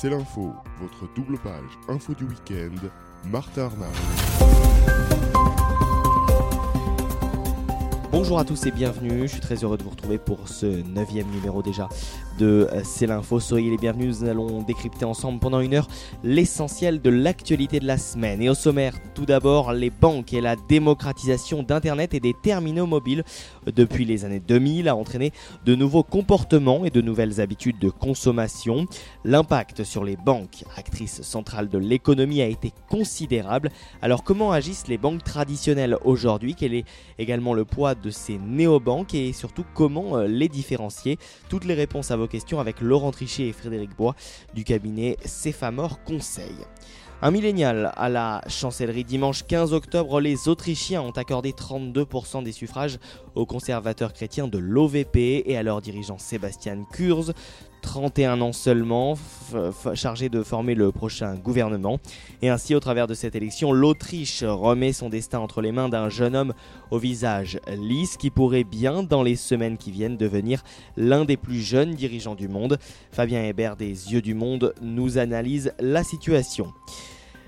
C'est l'info, votre double page info du week-end, Martha Arnaud. Bonjour à tous et bienvenue, je suis très heureux de vous retrouver pour ce neuvième numéro déjà de euh, C'est l'info. Soyez les bienvenus, nous allons décrypter ensemble pendant une heure l'essentiel de l'actualité de la semaine. Et au sommaire, tout d'abord, les banques et la démocratisation d'Internet et des terminaux mobiles depuis les années 2000 a entraîné de nouveaux comportements et de nouvelles habitudes de consommation. L'impact sur les banques, actrices centrales de l'économie, a été considérable. Alors comment agissent les banques traditionnelles aujourd'hui? Quel est également le poids de ces néobanques? Et surtout comment euh, les différencier? Toutes les réponses à vos questions avec Laurent Trichet et Frédéric Bois du cabinet Céphamore Conseil. Un millénial à la chancellerie dimanche 15 octobre, les Autrichiens ont accordé 32% des suffrages aux conservateurs chrétiens de l'OVP et à leur dirigeant Sébastien Kurz. 31 ans seulement, chargé de former le prochain gouvernement. Et ainsi, au travers de cette élection, l'Autriche remet son destin entre les mains d'un jeune homme au visage lisse qui pourrait bien, dans les semaines qui viennent, devenir l'un des plus jeunes dirigeants du monde. Fabien Hébert des Yeux du Monde nous analyse la situation.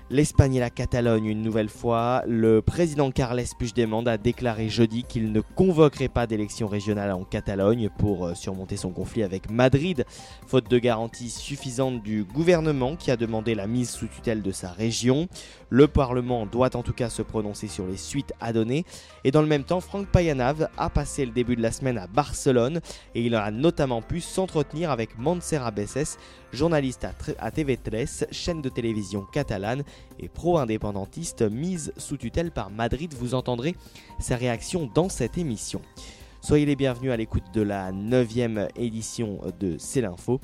L'Espagne et la Catalogne une nouvelle fois. Le président Carles Puigdemont a déclaré jeudi qu'il ne convoquerait pas d'élection régionale en Catalogne pour euh, surmonter son conflit avec Madrid, faute de garantie suffisante du gouvernement qui a demandé la mise sous tutelle de sa région. Le Parlement doit en tout cas se prononcer sur les suites à donner. Et dans le même temps, Franck Payanav a passé le début de la semaine à Barcelone et il a notamment pu s'entretenir avec Montserrat Besses, journaliste à TV3, chaîne de télévision catalane et pro-indépendantiste mise sous tutelle par Madrid. Vous entendrez sa réaction dans cette émission. Soyez les bienvenus à l'écoute de la 9 édition de C'est l'info.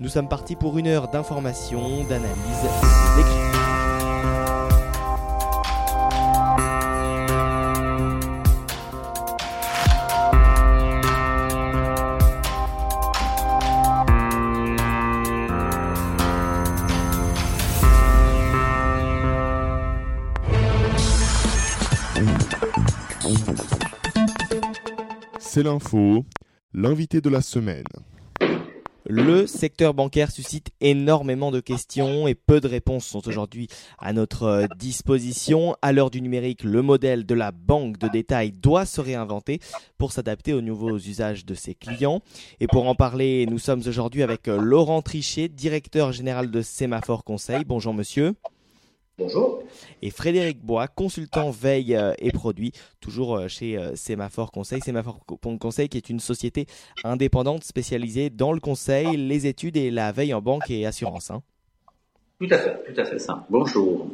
Nous sommes partis pour une heure d'information, d'analyse, d'écriture. C'est l'info, l'invité de la semaine. Le secteur bancaire suscite énormément de questions et peu de réponses sont aujourd'hui à notre euh, disposition. À l'heure du numérique, le modèle de la banque de détail doit se réinventer pour s'adapter aux nouveaux usages de ses clients. Et pour en parler, nous sommes aujourd'hui avec euh, Laurent Trichet, directeur général de Sémaphore Conseil. Bonjour monsieur. Bonjour. Et Frédéric Bois, consultant veille euh, et produits, toujours euh, chez euh, Sémaphore Conseil. Sémaphore Conseil qui est une société indépendante spécialisée dans le conseil, les études et la veille en banque et assurance. Hein. Tout à fait, tout à fait ça. Bonjour.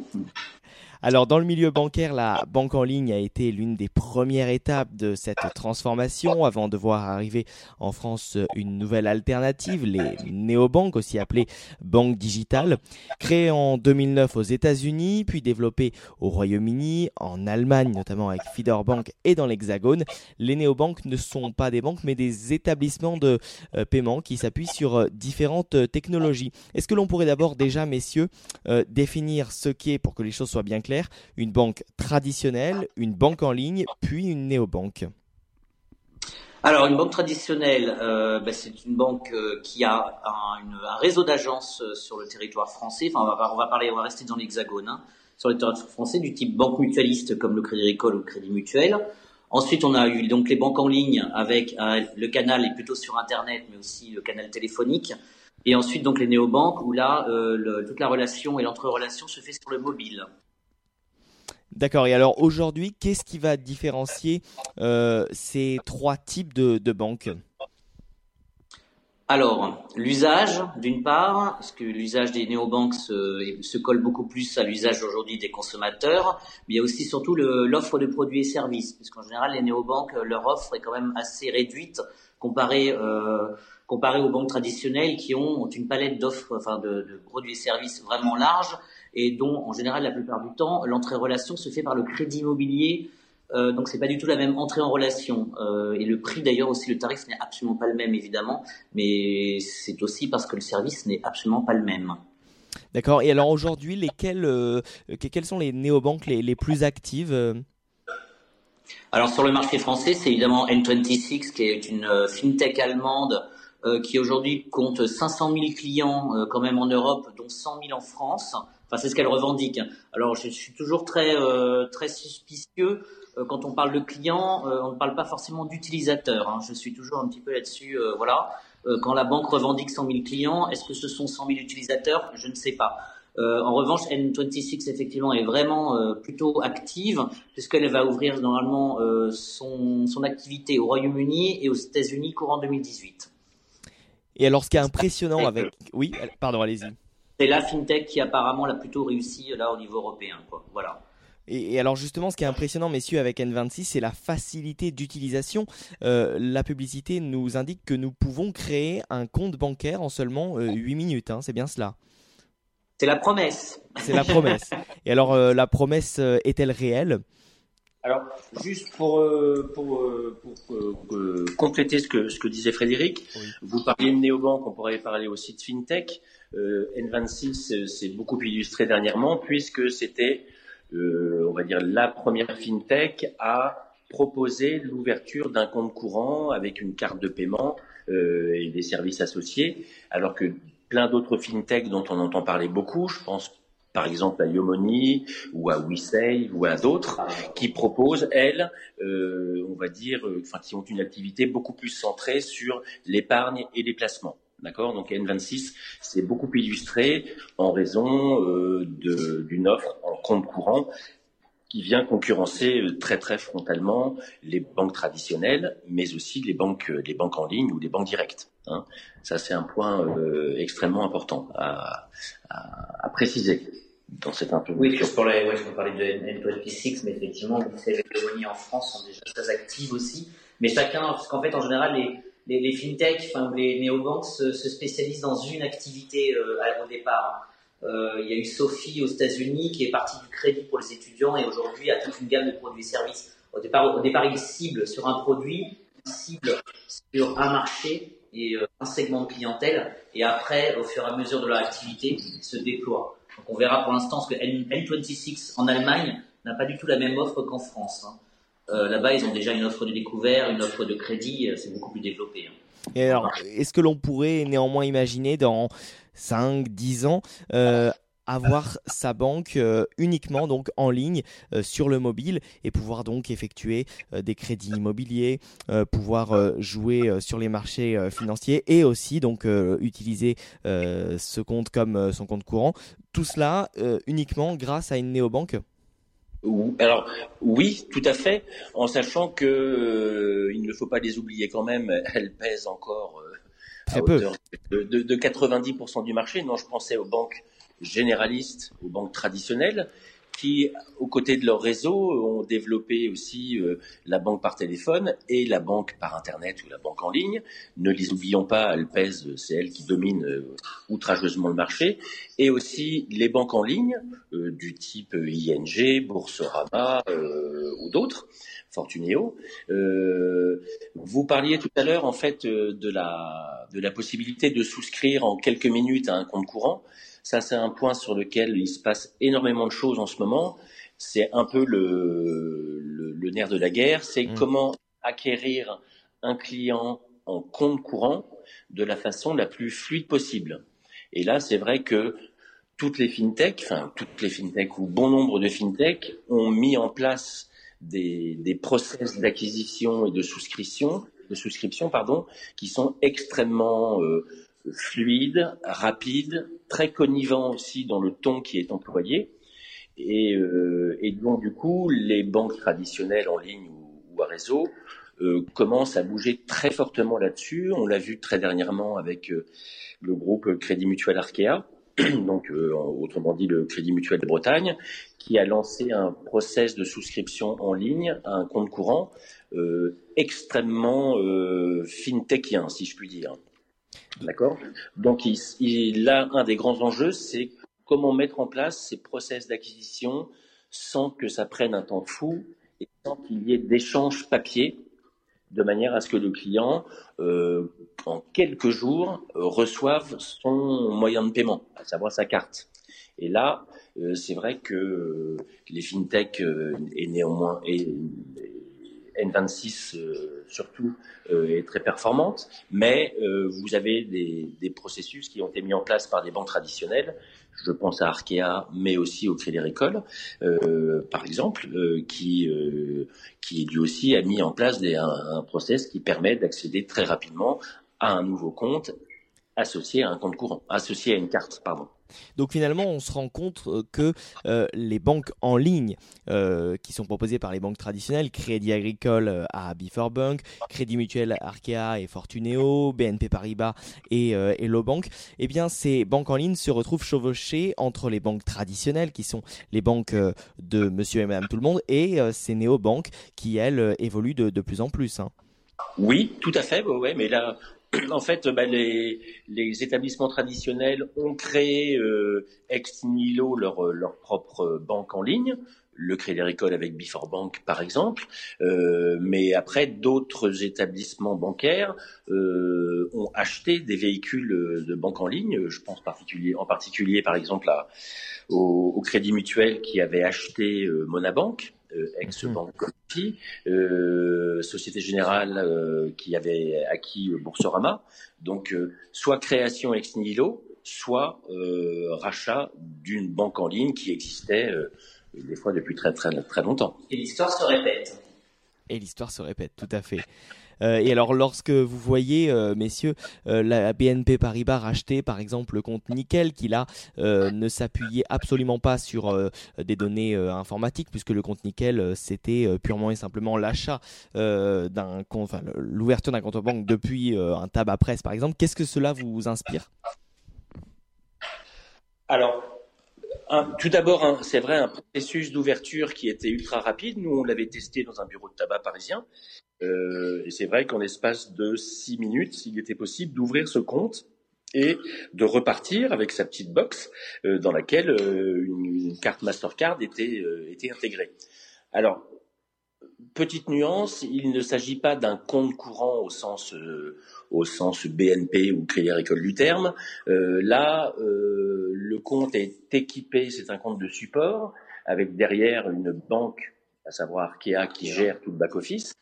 Alors dans le milieu bancaire, la banque en ligne a été l'une des premières étapes de cette transformation avant de voir arriver en France une nouvelle alternative, les néobanques, aussi appelées banques digitales, créées en 2009 aux États-Unis, puis développées au Royaume-Uni, en Allemagne notamment avec Bank et dans l'Hexagone. Les néobanques ne sont pas des banques mais des établissements de euh, paiement qui s'appuient sur euh, différentes euh, technologies. Est-ce que l'on pourrait d'abord déjà, messieurs, définir ce qu'est, pour que les choses soient bien une banque traditionnelle, une banque en ligne, puis une néobanque alors, une banque traditionnelle, euh, ben, c'est une banque euh, qui a un, réseau d'agences euh, sur le territoire français. Enfin, on va, parler, on va rester dans l'Hexagone, hein, sur le territoire français, du type banque mutualiste comme le Crédit Agricole ou le Crédit Mutuel. Ensuite, on a eu donc les banques en ligne avec le canal est plutôt sur Internet, mais aussi le canal téléphonique. Et ensuite, donc les néobanques où là, toute la relation et l'entre-relation se fait sur le mobile. D'accord. Et alors aujourd'hui, qu'est-ce qui va différencier euh, ces trois types de, banques? Alors, l'usage, d'une part, parce que l'usage des néobanques se, se colle beaucoup plus à l'usage aujourd'hui des consommateurs, mais il y a aussi surtout l'offre de produits et services, puisqu'en général, les néobanques, leur offre est quand même assez réduite comparée, euh, aux banques traditionnelles qui ont, une palette d'offres, enfin de, de, produits et services vraiment large et dont, en général, la plupart du temps, l'entrée en relation se fait par le crédit immobilier. Euh, donc c'est pas du tout la même entrée en relation euh, et le prix d'ailleurs aussi le tarif n'est absolument pas le même évidemment mais c'est aussi parce que le service n'est absolument pas le même. D'accord et alors aujourd'hui lesquelles euh, quelles sont les néobanques les, les plus actives euh? Alors sur le marché français c'est évidemment N26 qui est une fintech allemande qui aujourd'hui compte 500 000 clients quand même en Europe, dont 100 000 en France. Enfin, c'est ce qu'elle revendique. Alors, je suis toujours très très suspicieux quand on parle de clients. on ne parle pas forcément d'utilisateurs. Hein. Je suis toujours un petit peu là-dessus. voilà. quand la banque revendique 100 000 clients, est-ce que ce sont 100 000 utilisateurs? Je ne sais pas. Euh, en revanche, N26 effectivement est vraiment euh, plutôt active puisqu'elle va ouvrir normalement euh, son, son activité au Royaume-Uni et aux États-Unis courant 2018. Et alors, ce qui est impressionnant avec, oui, pardon, allez-y. C'est la fintech qui apparemment l'a plutôt réussi là au niveau européen, quoi. Voilà. Et, alors justement, ce qui est impressionnant, messieurs, avec N26, c'est la facilité d'utilisation. la publicité nous indique que nous pouvons créer un compte bancaire en seulement 8 minutes. Hein, c'est bien cela. C'est la promesse. C'est la promesse. Et alors, euh, la promesse euh, est-elle réelle? Alors, juste pour, euh, pour, compléter ce que, ce que disait Frédéric, vous parliez de néobanque, on pourrait parler aussi de fintech. N26 s'est beaucoup illustré dernièrement puisque c'était, on va dire, la première fintech à proposer l'ouverture d'un compte courant avec une carte de paiement et des services associés, alors que plein d'autres fintechs dont on entend parler beaucoup. Je pense par exemple à Yomoni ou à WeSave ou à d'autres qui proposent, elles, euh, on va dire, euh, enfin, qui ont une activité beaucoup plus centrée sur l'épargne et les placements. D'accord? Donc N26, c'est beaucoup illustré en raison euh, d'une offre en compte courant qui vient concurrencer euh, très très frontalement les banques traditionnelles, mais aussi les banques, les banques en ligne ou les banques directes. Hein. Ça, c'est un point euh, extrêmement important à, préciser dans cette introduction. Oui, je parlais, ouais, de N26, mais effectivement, les colonies en France sont déjà très actives aussi. Mais chacun, parce qu'en fait, en général, les, les, les fintechs, enfin, les néobanques se, se, spécialisent dans une activité euh, au départ. Euh, il y a eu Sophie aux États-Unis qui est partie du crédit pour les étudiants et aujourd'hui a toute une gamme de produits et services. Au départ, au départ, ils ciblent sur un produit, ils ciblent sur un marché et euh, un segment de clientèle et après, au fur et à mesure de leur activité, ils se déploient. Donc on verra pour l'instant ce que N26 en Allemagne n'a pas du tout la même offre qu'en France. Hein. Euh, Là-bas, ils ont déjà une offre de découvert, une offre de crédit, euh, c'est beaucoup plus développé. Hein. Est-ce que l'on pourrait néanmoins imaginer dans 5, 10 ans, euh, avoir sa banque uniquement donc en ligne sur le mobile et pouvoir donc effectuer des crédits immobiliers, pouvoir jouer sur les marchés financiers et aussi donc utiliser ce compte comme son compte courant? Tout cela uniquement grâce à une néobanque? Alors oui, tout à fait, en sachant que il ne faut pas les oublier quand même, elles pèsent encore peu. De, de, de 90% du marché. Non, je pensais aux banques généralistes, aux banques traditionnelles, qui, aux côtés de leur réseau, ont développé aussi euh, la banque par téléphone et la banque par Internet ou la banque en ligne. Ne les oublions pas, elles pèsent, c'est elles qui dominent euh, outrageusement le marché. Et aussi les banques en ligne, euh, du type ING, Boursorama ou d'autres, Fortuneo. vous parliez tout à l'heure, en fait, de la, de la possibilité de souscrire en quelques minutes à un compte courant. Ça, c'est un point sur lequel il se passe énormément de choses en ce moment. C'est un peu le, le, nerf de la guerre. C'est mm. comment acquérir un client en compte courant de la façon la plus fluide possible. Et là, c'est vrai que toutes les fintechs, enfin toutes les fintechs ou bon nombre de fintechs ont mis en place des, des process d'acquisition et de souscription, de souscription pardon, qui sont extrêmement euh, fluide, rapide, très connivant aussi dans le ton qui est employé. Et, euh, donc du coup, les banques traditionnelles en ligne ou, à réseau euh, commencent à bouger très fortement là-dessus. On l'a vu très dernièrement avec euh, le groupe Crédit Mutuel Arkea, donc autrement dit le Crédit Mutuel de Bretagne, qui a lancé un process de souscription en ligne à un compte courant extrêmement fintechien, si je puis dire. D'accord Donc, il, là, un des grands enjeux, c'est comment mettre en place ces process d'acquisition sans que ça prenne un temps fou et sans qu'il y ait d'échanges papier, de manière à ce que le client, euh, en quelques jours, reçoive son moyen de paiement, à savoir sa carte. Et là, euh, c'est vrai que les fintechs euh, et néanmoins N26 surtout est très performante, mais vous avez des, des, processus qui ont été mis en place par des banques traditionnelles. Je pense à Arkea, mais aussi au Crédit Agricole, par exemple, qui qui lui aussi a mis en place des, un, un process qui permet d'accéder très rapidement à un nouveau compte associé à un compte courant, associé à une carte, pardon. Donc finalement, on se rend compte euh, que euh, les banques en ligne euh, qui sont proposées par les banques traditionnelles, Crédit Agricole à Before Bank, Crédit Mutuel Arkea et Fortuneo, BNP Paribas et Hello Bank, eh bien ces banques en ligne se retrouvent chevauchées entre les banques traditionnelles qui sont les banques de Monsieur et Madame Tout le Monde et ces néo-banques qui elles évoluent de, plus en plus. Hein. Oui, tout à fait. Ouais, mais là, en fait, bah, les, établissements traditionnels ont créé euh, ex nihilo leur, leur propre banque en ligne, le Crédit Agricole avec Before Bank par exemple, euh, mais après d'autres établissements bancaires euh, ont acheté des véhicules de banque en ligne. Je pense particulier, en particulier par exemple au, au, Crédit Mutuel qui avait acheté Monabank euh, ex-banque euh, Société Générale euh, qui avait acquis Boursorama. Donc, soit création ex nihilo, soit rachat d'une banque en ligne qui existait des fois depuis très très très longtemps. Et l'histoire se répète. Et l'histoire se répète, tout à fait. Euh, et alors, lorsque vous voyez, euh, messieurs, euh, la BNP Paribas racheter, par exemple, le compte Nickel, qui là ne s'appuyait absolument pas sur des données informatiques, puisque le compte Nickel, c'était purement et simplement l'achat d'un compte, enfin, l'ouverture d'un compte banque depuis un tabac presse, par exemple. Qu'est-ce que cela vous inspire? Alors, tout d'abord, c'est vrai, un processus d'ouverture qui était ultra rapide. Nous, on l'avait testé dans un bureau de tabac parisien. Euh, et c'est vrai qu'en espace de six minutes, il était possible d'ouvrir ce compte et de repartir avec sa petite box euh, dans laquelle euh, une, carte Mastercard était, était intégrée. Alors, petite nuance, il ne s'agit pas d'un compte courant au sens au sens BNP ou Crédit Agricole du terme. Euh, là, euh, le compte est équipé, c'est un compte de support, avec derrière une banque, à savoir Arkea, qui gère tout le back-office.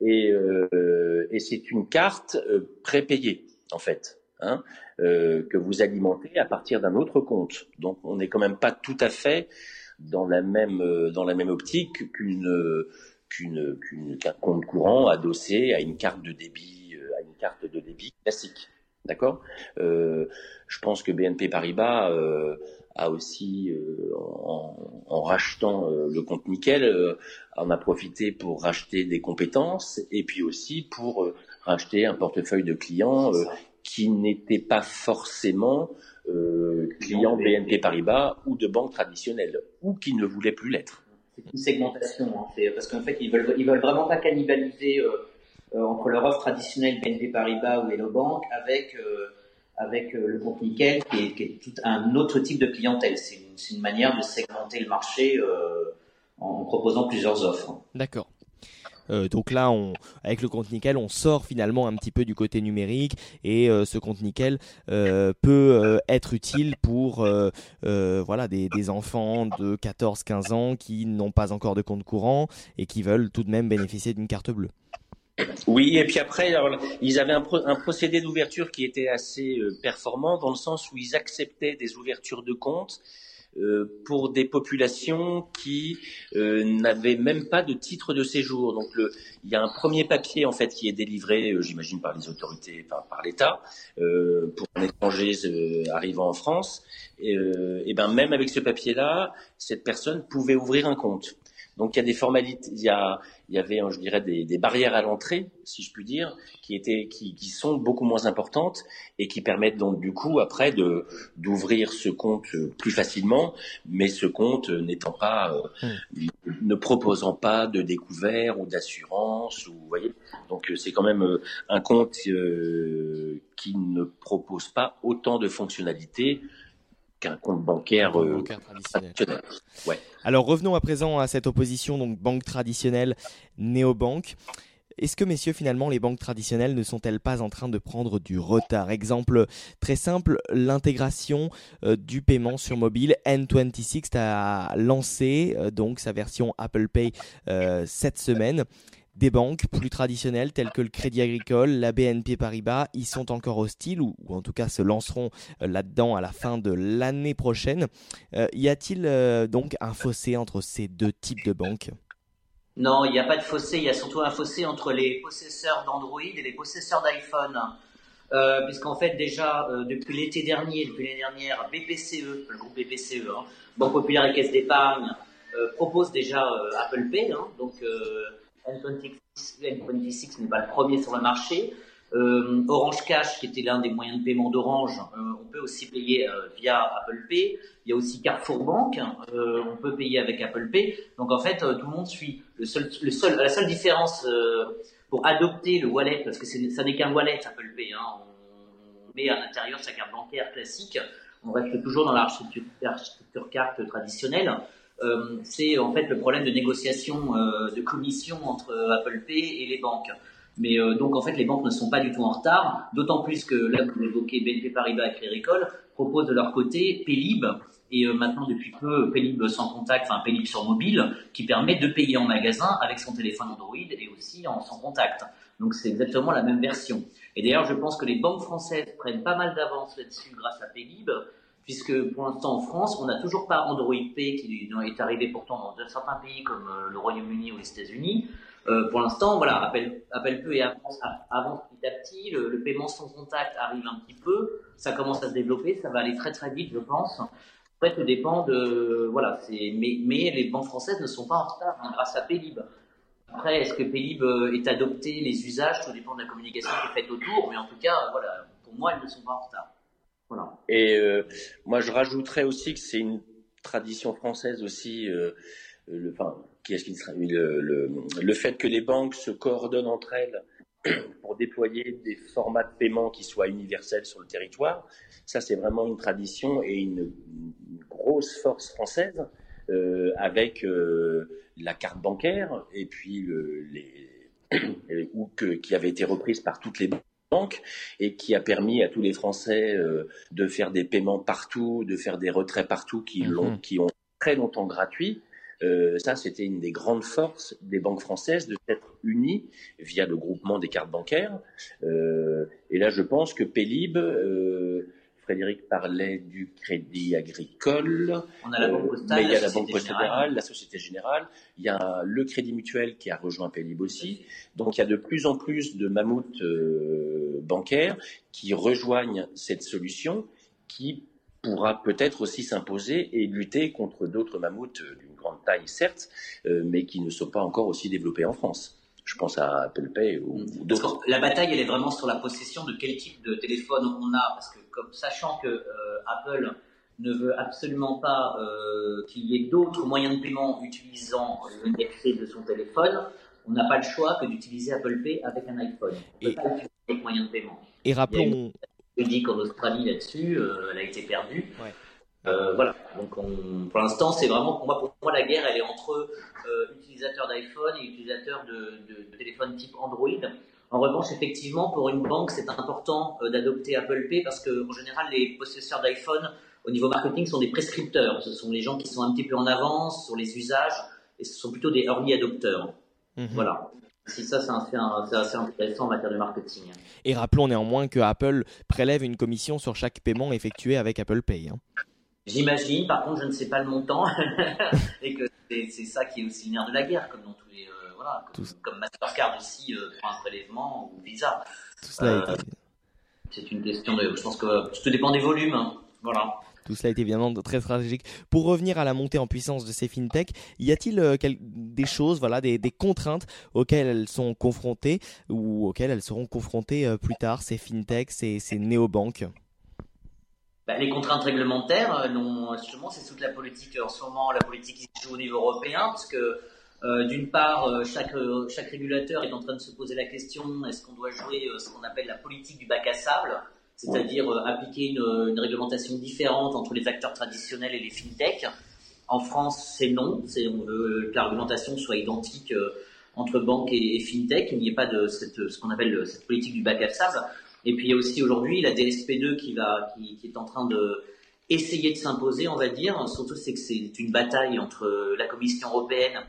Et, euh, et c'est une carte prépayée, en fait. Hein, que vous alimentez à partir d'un autre compte. Donc on n'est quand même pas tout à fait dans la même dans la même optique qu'une qu'une qu'un compte courant adossé à une carte de débit carte de débit classique. D'accord? Euh, Je pense que BNP Paribas euh, a aussi, euh, en, rachetant le compte Nickel, en a profité pour racheter des compétences et puis aussi pour racheter un portefeuille de clients qui n'étaient pas forcément clients BNP Paribas ou de banques traditionnelles ou qui ne voulaient plus l'être. C'est une segmentation, hein. parce qu'en fait, ils veulent, ils veulent vraiment pas cannibaliser entre leur offre traditionnelle BNP Paribas ou Hello Bank avec euh, avec euh, le compte Nickel qui est, tout un autre type de clientèle. C'est une, manière de segmenter le marché en proposant plusieurs offres. D'accord. Euh, donc là, avec le compte nickel, on sort finalement un petit peu du côté numérique et euh, ce compte nickel euh, peut être utile pour voilà des, enfants de 14-15 ans qui n'ont pas encore de compte courant et qui veulent tout de même bénéficier d'une carte bleue. Oui, et puis après, ils avaient un, procédé d'ouverture qui était assez euh, performant dans le sens où ils acceptaient des ouvertures de compte euh, pour des populations qui euh, n'avaient même pas de titre de séjour. Donc, le, il y a un premier papier en fait qui est délivré, j'imagine par les autorités, par, par l'État, pour un étranger arrivant en France. Et, et ben même avec ce papier-là, cette personne pouvait ouvrir un compte. Donc il y a des formalités, il y a, il y avait, je dirais, des, des barrières à l'entrée, si je puis dire, qui étaient, qui, qui, sont beaucoup moins importantes et qui permettent donc du coup après de d'ouvrir ce compte plus facilement, mais ce compte n'étant pas, euh, hmm. ne proposant pas de découvert ou d'assurance, ou vous voyez. Donc c'est quand même euh, un compte euh, qui ne propose pas autant de fonctionnalités qu'un compte bancaire, traditionnel. Ouais. Alors revenons à présent à cette opposition donc banque traditionnelle néobanque. Est-ce que, messieurs, finalement, les banques traditionnelles ne sont-elles pas en train de prendre du retard? Exemple très simple, l'intégration euh, du paiement sur mobile. N26 a lancé euh, donc sa version Apple Pay euh, cette semaine. Des banques plus traditionnelles telles que le Crédit Agricole, la BNP Paribas, y sont encore hostiles ou, en tout cas se lanceront euh, là-dedans à la fin de l'année prochaine. Euh, y a-t-il euh, donc un fossé entre ces deux types de banques? Non, il n'y a pas de fossé. Il y a surtout un fossé entre les possesseurs d'Android et les possesseurs d'iPhone. puisqu'en fait déjà depuis l'été dernier, depuis l'année dernière, BPCE, le groupe BPCE, hein, Banque Populaire et Caisse d'Épargne, propose déjà Apple Pay, hein, donc N26, n'est pas le premier sur le marché. Euh, Orange Cash, qui était l'un des moyens de paiement d'Orange, euh, on peut aussi payer euh, via Apple Pay. Il y a aussi Carrefour Bank, on peut payer avec Apple Pay. Donc en fait, tout le monde suit. La seule différence pour adopter le wallet, parce que ça n'est qu'un wallet Apple Pay, hein, on, met à l'intérieur sa carte bancaire classique, on reste toujours dans l'architecture carte traditionnelle. Euh, c'est en fait le problème de négociation euh, de commission entre Apple Pay et les banques. Mais euh, donc en fait les banques ne sont pas du tout en retard, d'autant plus que là vous évoquez BNP Paribas et Crédit proposent de leur côté Paylib et maintenant depuis peu Paylib sans contact, enfin Paylib sur mobile, qui permet de payer en magasin avec son téléphone Android et aussi en sans contact. Donc c'est exactement la même version. Et d'ailleurs je pense que les banques françaises prennent pas mal d'avance là-dessus grâce à Paylib puisque pour l'instant en France, on n'a toujours pas Android Pay qui est arrivé pourtant dans certains pays comme euh, le Royaume-Uni ou les États-Unis. Euh, pour l'instant, voilà, Apple, Apple Pay avance, avance petit à petit, le, paiement sans contact arrive un petit peu, ça commence à se développer, ça va aller très très vite, je pense. En fait, tout dépend de, voilà, mais, les banques françaises ne sont pas en retard hein, grâce à Paylib. Après, est-ce que Paylib euh, est adopté, les usages, tout dépend de la communication qui est faite autour, mais en tout cas, voilà, pour moi, ils ne sont pas en retard. Et euh, moi, je rajouterais aussi que c'est une tradition française aussi, euh, le, le, le, fait que les banques se coordonnent entre elles pour déployer des formats de paiement qui soient universels sur le territoire. Ça, c'est vraiment une tradition et une, grosse force française euh, avec la carte bancaire et puis le, les, ou que, qui avait été reprise par toutes les banques banque et qui a permis à tous les Français euh, de faire des paiements partout, de faire des retraits partout qui, mhm. qui ont très longtemps gratuit. Euh, ça, c'était une des grandes forces des banques françaises de s'être unies via le groupement des cartes bancaires. Euh, et là, je pense que Pélib Frédéric parlait du crédit agricole. On a la Banque Postale, il y a la, Banque Postale, la Société Générale. Il y a le Crédit Mutuel qui a rejoint Pélib aussi. Donc il y a de plus en plus de mammouths euh, bancaires qui rejoignent cette solution qui pourra peut-être aussi s'imposer et lutter contre d'autres mammouths d'une grande taille, certes, euh, mais qui ne sont pas encore aussi développés en France. Je pense à Apple Pay ou, d'autres. La bataille, elle est vraiment sur la possession de quel type de téléphone on a, parce que comme sachant que euh, Apple ne veut absolument pas euh, qu'il y ait d'autres moyens de paiement utilisant le NFC de son téléphone, on n'a pas le choix que d'utiliser Apple Pay avec un iPhone. On peut pas utiliser d'autres moyens de paiement. Et rappelons. Je dis qu'en Australie là-dessus, euh, elle a été perdue. Euh, voilà. Donc, pour l'instant, c'est vraiment pour moi, pour moi, la guerre, elle est entre euh, utilisateurs d'iPhone et utilisateurs de, de, téléphones type Android. En revanche, effectivement, pour une banque, c'est important euh, d'adopter Apple Pay parce que, en général, les possesseurs d'iPhone, au niveau marketing, sont des prescripteurs. Ce sont les gens qui sont un petit peu en avance sur les usages et ce sont plutôt des early adopteurs. Mhm. Voilà. Si ça, c'est assez, intéressant en matière de marketing. Et rappelons néanmoins que Apple prélève une commission sur chaque paiement effectué avec Apple Pay. Hein. J'imagine, par contre, je ne sais pas le montant, et que c'est ça qui est aussi le nerf de la guerre, comme dans tous les, euh, voilà, comme, Mastercard aussi euh, prend un prélèvement ou Visa. Tout cela euh, C'est une question de, je pense que tout dépend des volumes, hein. voilà. Tout cela est évidemment très stratégique. Pour revenir à la montée en puissance de ces fintechs, y a-t-il des choses, voilà, des, des, contraintes auxquelles elles sont confrontées ou auxquelles elles seront confrontées plus tard, ces fintechs, ces, ces néobanques? Bah, les contraintes réglementaires, euh, justement, c'est toute la politique en ce moment, la politique qui se joue au niveau européen, parce que euh, d'une part, euh, chaque, régulateur est en train de se poser la question est-ce qu'on doit jouer ce qu'on appelle la politique du bac à sable, c'est-à-dire appliquer une, réglementation différente entre les acteurs traditionnels et les fintechs. En France, c'est non, on veut que la réglementation soit identique entre banques et, fintech, qu'il n'y ait pas de ce qu'on appelle cette politique du bac à sable. Et puis il y a aussi aujourd'hui la DSP2 qui va, qui, est en train de essayer de s'imposer, on va dire. Surtout c'est que c'est une bataille entre la Commission européenne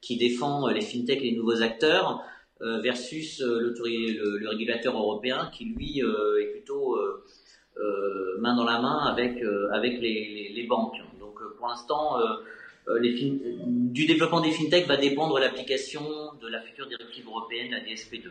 qui défend les fintechs et les nouveaux acteurs versus le, le, régulateur européen qui lui est plutôt main dans la main avec les, les, banques. Donc pour l'instant, du développement des fintechs va dépendre l'application de la future directive européenne, la DSP2.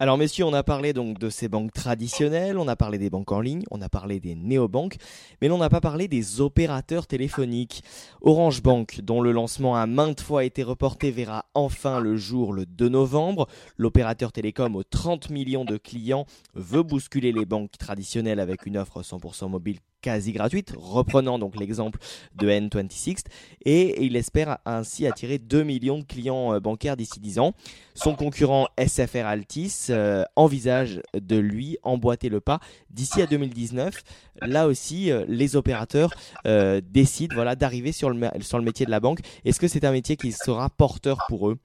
Alors messieurs, on a parlé donc de ces banques traditionnelles, on a parlé des banques en ligne, on a parlé des néobanques, mais l'on n'a pas parlé des opérateurs téléphoniques. Orange Bank, dont le lancement a maintes fois été reporté, verra enfin le jour le 2 novembre. L'opérateur télécom aux 30 millions de clients veut bousculer les banques traditionnelles avec une offre 100% mobile quasi gratuite, reprenant donc l'exemple de N26, et il espère ainsi attirer 2 millions de clients euh, bancaires d'ici 10 ans. Son concurrent SFR Altis euh, envisage de lui emboîter le pas d'ici à 2019. Là aussi, euh, les opérateurs décident voilà, d'arriver sur le, sur le métier de la banque. Est-ce que c'est un métier qui sera porteur pour eux?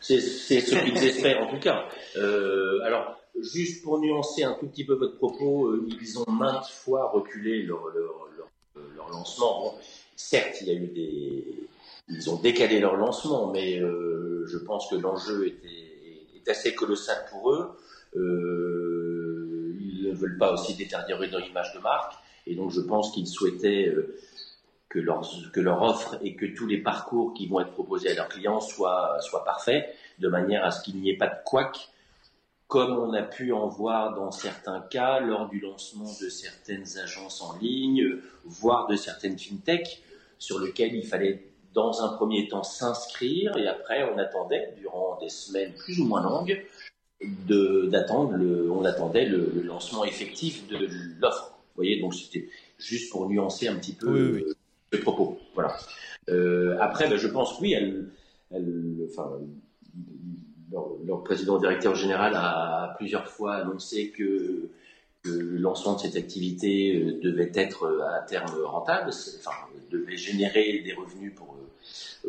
C'est ce qu'ils espèrent en tout cas. alors, Juste pour nuancer un tout petit peu votre propos, euh, ils ont maintes fois reculé leur, lancement. certes, il y a eu des, ils ont décalé leur lancement, mais euh, je pense que l'enjeu est assez colossal pour eux. Euh, ils ne veulent pas aussi détériorer leur image de marque, et donc je pense qu'ils souhaitaient que leur, que leur offre et que tous les parcours qui vont être proposés à leurs clients soient, soient parfaits, de manière à ce qu'il n'y ait pas de couac comme on a pu en voir dans certains cas lors du lancement de certaines agences en ligne, voire de certaines fintechs, sur lesquelles il fallait dans un premier temps s'inscrire et après on attendait durant des semaines plus ou moins longues d'attendre le, on attendait le, lancement effectif de l'offre. Vous voyez, donc c'était juste pour nuancer un petit peu le propos. Voilà. Euh, après, ben, je pense oui, elle, elle, enfin, leur, président directeur général a plusieurs fois annoncé que, le lancement de cette activité euh, devait être euh, à terme rentable, enfin, devait générer des revenus pour,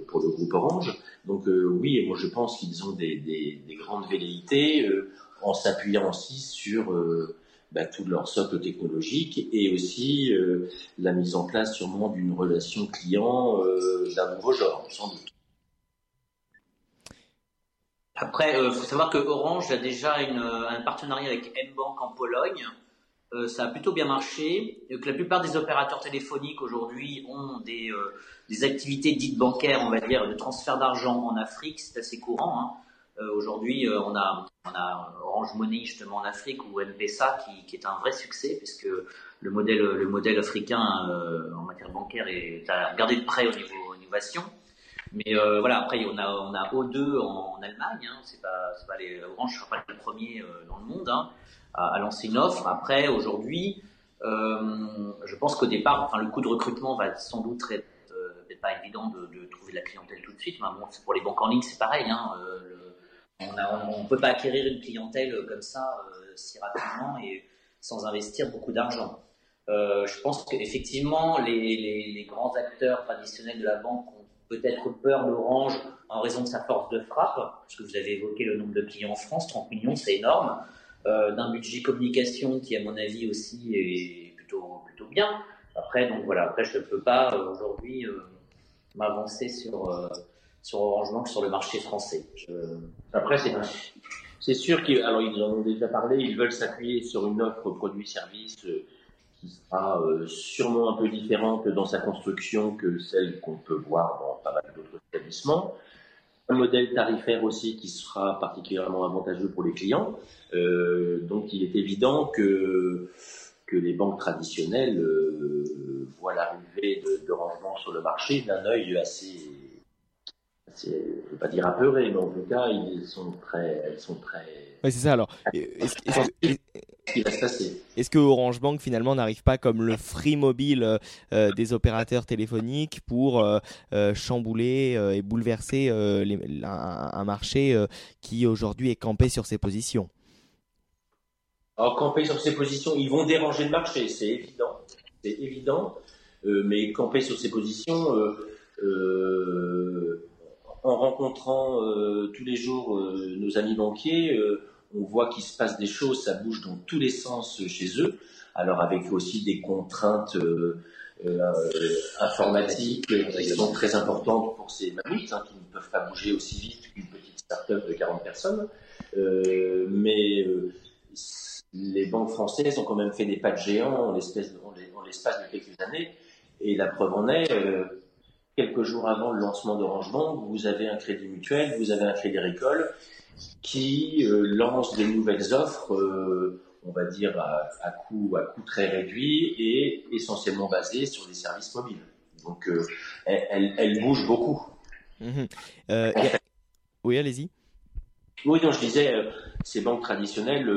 pour le groupe Orange. Donc oui, moi je pense qu'ils ont des, des, grandes velléités en s'appuyant aussi sur bah, tout leur socle technologique et aussi la mise en place sûrement d'une relation client d'un nouveau genre, sans doute. Après, il euh, faut savoir que Orange a déjà euh, un partenariat avec M-Bank en Pologne. Euh, ça a plutôt bien marché. Que la plupart des opérateurs téléphoniques aujourd'hui ont des, des, activités dites bancaires, on va dire, de transfert d'argent en Afrique. C'est assez courant. Hein. aujourd'hui, on, a, on a Orange Money justement en Afrique ou M-Pesa qui, est un vrai succès puisque le modèle, le modèle africain en matière bancaire est à regarder de près au niveau innovation. Mais euh, voilà, après on a on a O2 en, Allemagne, hein, c'est pas pas les Orange sera pas le premier euh, dans le monde hein, à, lancer une offre. Après aujourd'hui, euh, je pense qu'au départ, enfin le coût de recrutement va sans doute être pas évident de, trouver de la clientèle tout de suite. Mais bon, pour les banques en ligne, c'est pareil. Hein, on ne peut pas acquérir une clientèle comme ça si rapidement et sans investir beaucoup d'argent. je pense qu'effectivement, les, grands acteurs traditionnels de la banque peut-être peur d'Orange en raison de sa force de frappe, parce que vous avez évoqué le nombre de clients en France, 30 millions, c'est énorme, euh, d'un budget communication qui, à mon avis, aussi est plutôt, plutôt bien. Après, donc voilà, après, je ne peux pas euh, aujourd'hui euh, m'avancer sur, sur Orange sur le marché français. Après, c'est, sûr qu'ils ils en ont déjà parlé, ils veulent s'appuyer sur une offre produit-service qui sera sûrement un peu différente dans sa construction que celle qu'on peut voir dans pas mal d'autres établissements. Un modèle tarifaire aussi qui sera particulièrement avantageux pour les clients. Euh, donc il est évident que, que les banques traditionnelles euh, voient l'arrivée de, de rangement sur le marché d'un œil assez, je ne veux pas dire apeuré, mais en tout cas ils sont très, elles sont très c'est ça. Alors, que Orange Bank finalement n'arrive pas comme le free mobile euh, euh, des opérateurs téléphoniques pour euh, chambouler et bouleverser un, marché qui aujourd'hui est campé sur ses positions? Alors campé sur ses positions, ils vont déranger le marché, c'est évident, c'est évident. mais camper sur ses positions, en rencontrant tous les jours nos amis banquiers on voit qu'il se passe des choses, ça bouge dans tous les sens chez eux. Alors avec aussi des contraintes, euh, informatiques qui sont très importantes pour ces mammouths, hein, qui ne peuvent pas bouger aussi vite qu'une petite start-up de 40 personnes. mais les banques françaises ont quand même fait des pas de géants en l'espace de quelques années. Et la preuve en est, quelques jours avant le lancement d'Orange Bank, vous avez un crédit mutuel, vous avez un crédit agricole qui euh, lance des nouvelles offres, euh, on va dire à, coût, à coût très réduit et essentiellement basées sur des services mobiles. Donc euh, elle, elle, bouge beaucoup. Mhm. Oui, allez-y. Oui, donc je disais, ces banques traditionnelles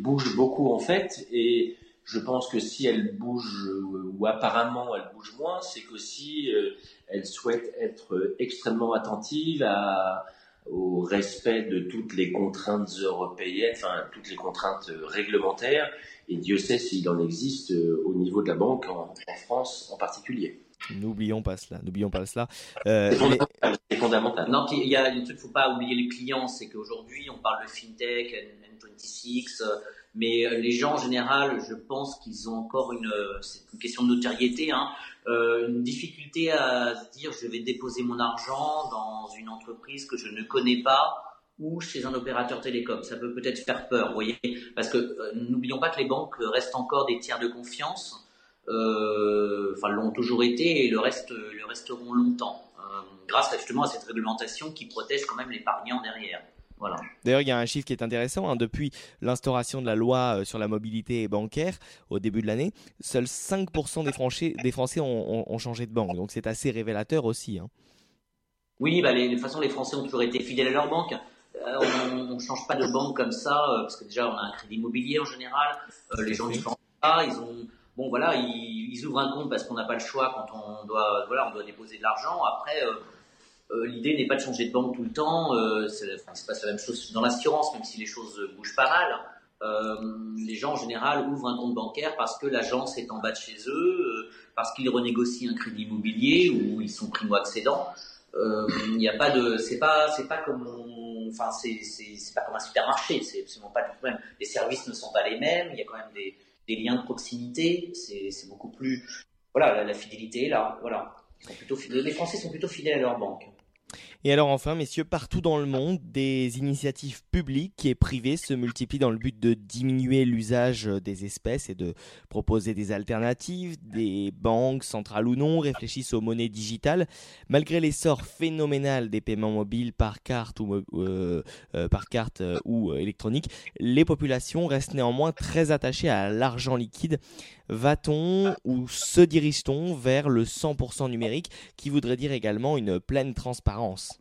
bougent beaucoup en fait et je pense que si elle bouge ou apparemment elle bouge moins, c'est qu'aussi euh, elle souhaite être extrêmement attentive à, au respect de toutes les contraintes européennes, enfin toutes les contraintes réglementaires. Et Dieu sait s'il en existe euh, au niveau de la banque en, France en particulier. N'oublions pas cela. N'oublions pas cela. c'est fondamental. Non, il y a un truc, faut pas oublier les clients, c'est qu'aujourd'hui on parle de fintech, N26 mais euh, les gens en général, je pense qu'ils ont encore une, euh, c'est une question de notoriété, hein, euh, une difficulté à se dire je vais déposer mon argent dans une entreprise que je ne connais pas ou chez un opérateur télécom. Ça peut peut-être faire peur, vous voyez, parce que n'oublions pas que les banques restent encore des tiers de confiance, euh, enfin l'ont toujours été et le reste le resteront longtemps, euh, grâce justement à cette réglementation qui protège quand même l'épargnant derrière. D'ailleurs, il y a un chiffre qui est intéressant. Hein. Depuis l'instauration de la loi euh, sur la mobilité bancaire au début de l'année, seuls 5% des, Français, ont, changé de banque. Donc c'est assez révélateur aussi. Hein. Oui, bah de toute façon, les Français ont toujours été fidèles à leur banque. Euh, on ne change pas de banque comme ça, euh, parce que déjà, on a un crédit immobilier en général. les gens ne changent pas. Ils ont, bon, voilà, ils, ouvrent un compte parce qu'on n'a pas le choix quand on doit, voilà, on doit déposer de l'argent. Après, euh, l'idée n'est pas de changer de banque tout le temps. Euh, c'est pas la même chose dans l'assurance, même si les choses bougent pas mal. Euh, les gens en général ouvrent un compte bancaire parce que l'agence est en bas de chez eux, parce qu'ils renégocient un crédit immobilier ou ils sont primo-accédants. Il n'y a pas de, c'est pas, c'est pas comme, enfin c'est, pas comme un supermarché, c'est absolument pas le même. Les services ne sont pas les mêmes, il y a quand même des, liens de proximité, c'est, beaucoup plus, voilà, la, la fidélité là, voilà. les Français sont plutôt fidèles à leur banque. Et alors enfin, messieurs, partout dans le monde, des initiatives publiques et privées se multiplient dans le but de diminuer l'usage des espèces et de proposer des alternatives. Des banques, centrales ou non, réfléchissent aux monnaies digitales. Malgré l'essor phénoménal des paiements mobiles par carte ou, euh, euh, euh, électronique, les populations restent néanmoins très attachées à l'argent liquide Va-t-on ou se dirige-t-on vers le 100% numérique qui voudrait dire également une pleine transparence?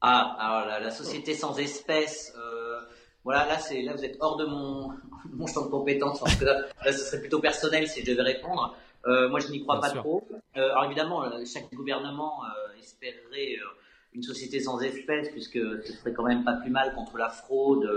Ah, alors la, société sans espèces, euh, voilà, là, vous êtes hors de mon, mon champ de compétences. là, ce serait plutôt personnel si je devais répondre. Euh, moi, je n'y crois pas trop. Euh, alors évidemment, chaque gouvernement espérerait une société sans espèces, puisque ce serait quand même pas plus mal contre la fraude,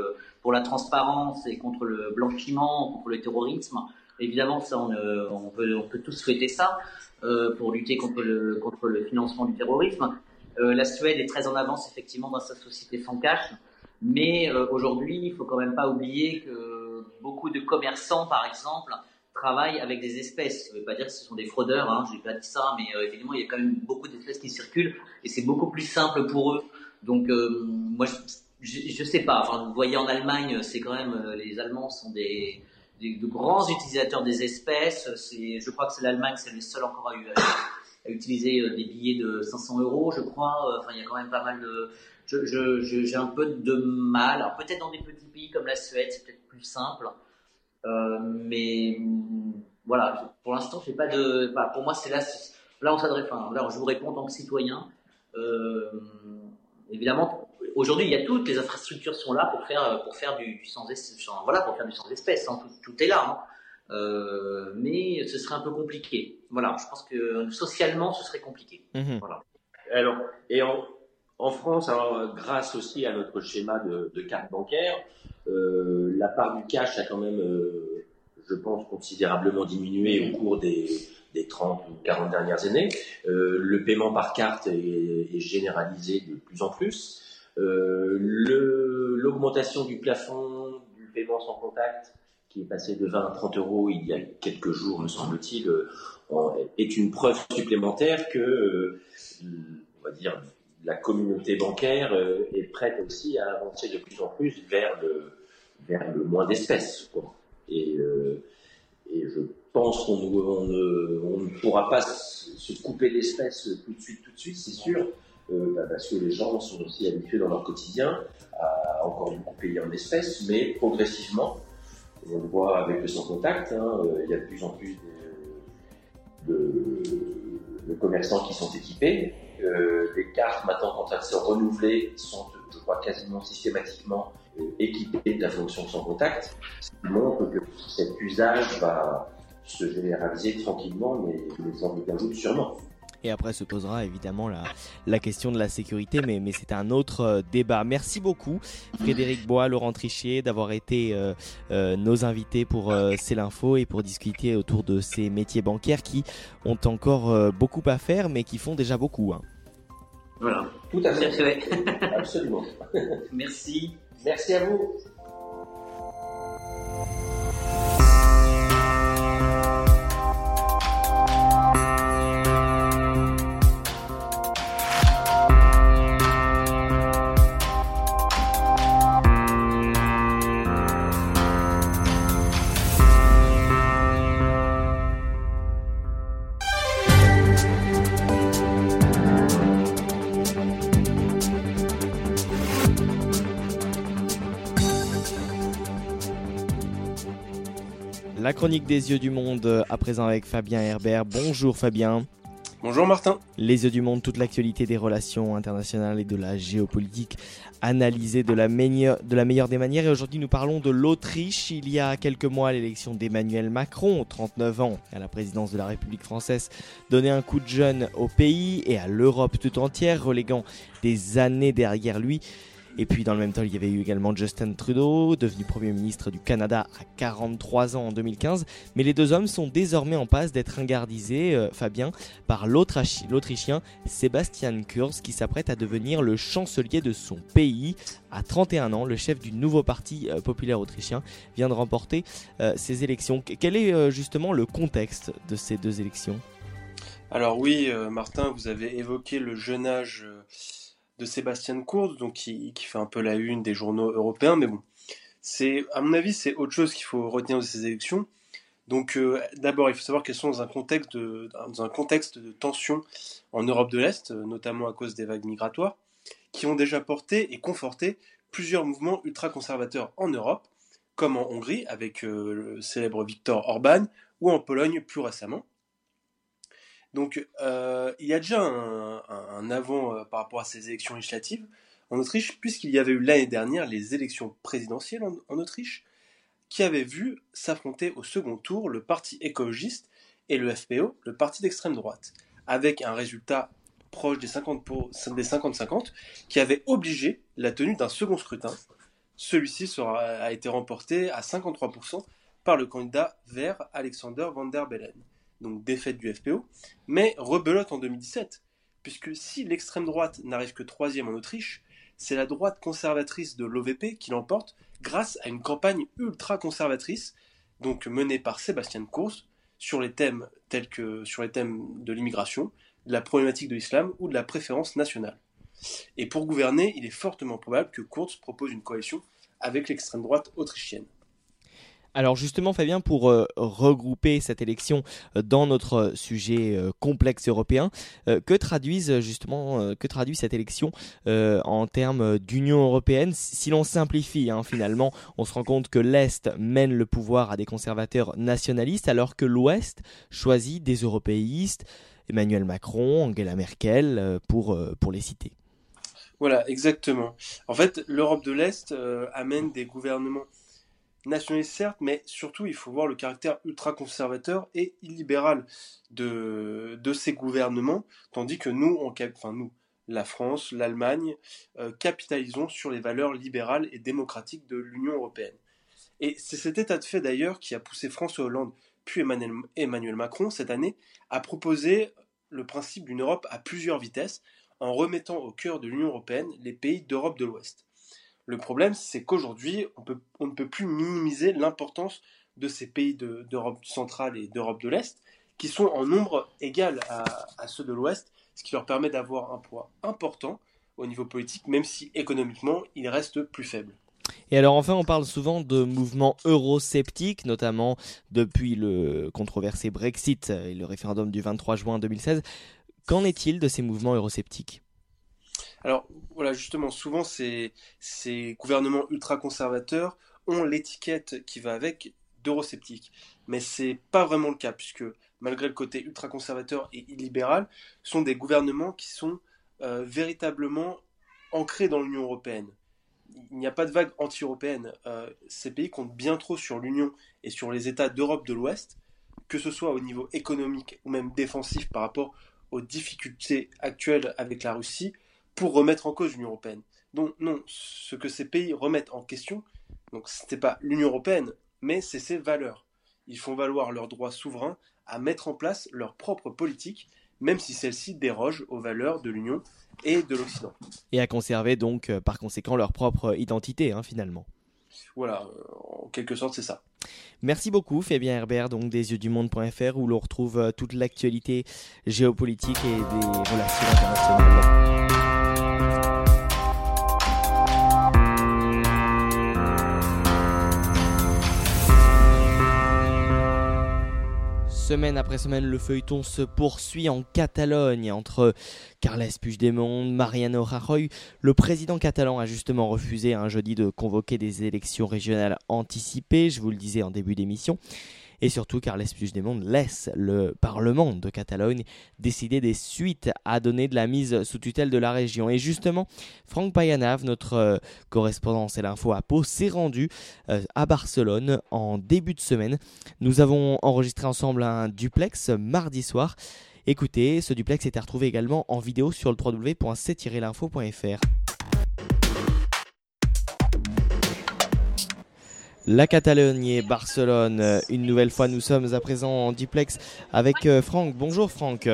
pour la transparence et contre le blanchiment, contre le terrorisme. Évidemment, ça, on, peut, on peut tous souhaiter ça euh, pour lutter contre le, financement du terrorisme. Euh, la Suède est très en avance effectivement dans sa société sans cash, mais euh, aujourd'hui, il faut quand même pas oublier que beaucoup de commerçants, par exemple, travaillent avec des espèces. Ça ne veut pas dire que ce sont des fraudeurs, hein, j'ai pas dit ça, mais euh, il y a quand même beaucoup d'espèces qui circulent et c'est beaucoup plus simple pour eux. Donc, euh, moi, je, je, sais pas. Vous voyez en Allemagne, c'est quand même les Allemands sont des de grands utilisateurs des espèces. Je crois que c'est l'Allemagne, c'est le seul encore à, utiliser euh, des billets de 500 euros, je crois. Enfin, il y a quand même pas mal de. J'ai un peu de mal. Alors peut-être dans des petits pays comme la Suède, c'est peut-être plus simple. Euh, mais voilà, pour l'instant, j'ai pas de. pour moi, c'est là. Là, on s'adresse. Enfin, là, je vous réponds en tant que citoyen. Euh, évidemment, aujourd'hui, il y a toutes les infrastructures sont là pour faire pour faire du, sans espèce, voilà, pour faire du sans espèce. Hein, tout, est là. Hein. Euh, mais ce serait un peu compliqué. Voilà, je pense que socialement, ce serait compliqué. Mhm. Voilà. Alors, et en, en France, alors, grâce aussi à notre schéma de, de carte bancaire, euh, la part du cash a quand même, euh, je pense, considérablement diminué au cours des, des 30 ou 40 dernières années. Euh, le paiement par carte est, est, généralisé de plus en plus. Euh, l'augmentation du plafond du paiement sans contact qui est passé de 20 à 30 euros il y a quelques jours, me semble-t-il, est une preuve supplémentaire que, on va dire, la communauté bancaire est prête aussi à avancer de plus en plus vers le, vers le moins d'espèces. Et, je pense qu'on ne, pourra pas se couper l'espèce tout de suite, tout de suite, c'est sûr, euh, parce que les gens sont aussi habitués dans leur quotidien à encore beaucoup payer en espèces, mais progressivement, on le voit avec le sans contact, hein, euh, il y a de plus en plus de, commerçants qui sont équipés. Euh, les cartes, maintenant, quand elles sont renouvelées, sont, je crois, quasiment systématiquement équipées de la fonction sans contact, ce qui montre que cet usage va se généraliser tranquillement, mais les ans de sûrement. Et après se posera évidemment la, la question de la sécurité, mais, mais c'est un autre euh, débat. Merci beaucoup Frédéric Bois, Laurent Trichier d'avoir été euh, euh, nos invités pour C'est l'info et pour discuter autour de ces métiers bancaires qui ont encore beaucoup à faire, mais qui font déjà beaucoup. Hein. Voilà, tout à fait. Absolument. Merci. Merci à vous. Chronique des yeux du monde à présent avec Fabien Herbert. Bonjour Fabien. Bonjour Martin. Les yeux du monde, toute l'actualité des relations internationales et de la géopolitique analysée de la, meilleure, de la meilleure des manières. Et aujourd'hui, nous parlons de l'Autriche. Il y a quelques mois, l'élection d'Emmanuel Macron, 39 ans, à la présidence de la République française, donnait un coup de jeune au pays et à l'Europe tout entière, reléguant des années derrière lui et puis dans le même temps, il y avait eu également Justin Trudeau, devenu Premier ministre du Canada à 43 ans en 2015. Mais les deux hommes sont désormais en passe d'être ingardisés, euh, Fabien, par l'Autrichien Sebastian Kurz, qui s'apprête à devenir le chancelier de son pays. À 31 ans, le chef du nouveau parti euh, populaire autrichien vient de remporter euh, ces élections. Quel est justement le contexte de ces deux élections? Alors oui, Martin, vous avez évoqué le jeune âge de Sébastien Kurz, donc qui, fait un peu la une des journaux européens, mais bon, c'est à mon avis c'est autre chose qu'il faut retenir de ces élections. Donc euh, d'abord il faut savoir qu'elles sont dans un contexte de dans un contexte de tension en Europe de l'Est, notamment à cause des vagues migratoires, qui ont déjà porté et conforté plusieurs mouvements ultra-conservateurs en Europe, comme en Hongrie avec euh, le célèbre Viktor Orban ou en Pologne plus récemment. Donc euh, il y a déjà un, avant euh, par rapport à ces élections législatives en Autriche, puisqu'il y avait eu l'année dernière les élections présidentielles en, Autriche, qui avaient vu s'affronter au second tour le parti écologiste et le FPO, le parti d'extrême droite, avec un résultat proche des 50-50 qui avait obligé la tenue d'un second scrutin. Celui-ci a été remporté à 53% par le candidat vert Alexander van der Bellen donc défaite du FPO, mais rebelote en 2017, puisque si l'extrême droite n'arrive que troisième en Autriche, c'est la droite conservatrice de l'OVP qui l'emporte grâce à une campagne ultra conservatrice, donc menée par Sébastien Kurz, sur les thèmes tels que sur les thèmes de l'immigration, de la problématique de l'islam ou de la préférence nationale. Et pour gouverner, il est fortement probable que Kurz propose une coalition avec l'extrême droite autrichienne. Alors justement Fabien, pour euh, regrouper cette élection euh, dans notre sujet euh, complexe européen, que traduisent justement, que traduit cette élection en termes d'Union européenne? Si l'on simplifie, hein, finalement, on se rend compte que l'Est mène le pouvoir à des conservateurs nationalistes, alors que l'Ouest choisit des européistes, Emmanuel Macron, Angela Merkel, pour, pour les citer. Voilà, exactement. En fait, l'Europe de l'Est amène des gouvernements nationaliste certes, mais surtout il faut voir le caractère ultra-conservateur et illibéral de, ces gouvernements, tandis que nous, enfin nous, la France, l'Allemagne, euh, capitalisons sur les valeurs libérales et démocratiques de l'Union européenne. Et c'est cet état de fait d'ailleurs qui a poussé François Hollande puis Emmanuel Macron cette année à proposer le principe d'une Europe à plusieurs vitesses en remettant au cœur de l'Union européenne les pays d'Europe de l'Ouest. Le problème, c'est qu'aujourd'hui, on, ne peut plus minimiser l'importance de ces pays d'Europe centrale et d'Europe de l'Est, qui sont en nombre égal à, ceux de l'Ouest, ce qui leur permet d'avoir un poids important au niveau politique, même si économiquement, ils restent plus faibles. Et alors enfin, on parle souvent de mouvements eurosceptiques, notamment depuis le controversé Brexit et le référendum du 23 juin 2016. Qu'en est-il de ces mouvements eurosceptiques? Alors voilà, justement, souvent ces, gouvernements ultra-conservateurs ont l'étiquette qui va avec d'eurosceptiques. Mais c'est pas vraiment le cas, puisque malgré le côté ultra-conservateur et illibéral, sont des gouvernements qui sont euh, véritablement ancrés dans l'Union européenne. Il n'y a pas de vague anti-européenne. Euh, ces pays comptent bien trop sur l'Union et sur les États d'Europe de l'Ouest, que ce soit au niveau économique ou même défensif par rapport aux difficultés actuelles avec la Russie, pour remettre en cause l'Union européenne. Donc non, ce que ces pays remettent en question, donc ce n'est pas l'Union européenne, mais c'est ses valeurs. Ils font valoir leurs droits souverains à mettre en place leur propre politique, même si celle-ci déroge aux valeurs de l'Union et de l'Occident. Et à conserver donc euh, par conséquent leur propre identité hein, finalement. Voilà, euh, en quelque sorte c'est ça. Merci beaucoup Fabien Herbert donc des yeux du monde.fr où l'on retrouve euh, toute l'actualité géopolitique et des relations internationales. Semaine après semaine, le feuilleton se poursuit en Catalogne entre Carles Puigdemont, Mariano Rajoy. Le président catalan a justement refusé un jeudi de convoquer des élections régionales anticipées, je vous le disais en début d'émission. Et surtout, Carles Puigdemont laisse le Parlement de Catalogne décider des suites à donner de la mise sous tutelle de la région. Et justement, Franck Payanav, notre euh, correspondant et l'info à Pau, s'est rendu euh, à Barcelone en début de semaine. Nous avons enregistré ensemble un duplex mardi soir. Écoutez, ce duplex était retrouvé également en vidéo sur le www.c-l'info.fr. La Catalogne et Barcelone, une nouvelle fois, nous sommes à présent en duplex avec euh, Franck. Bonjour Franck.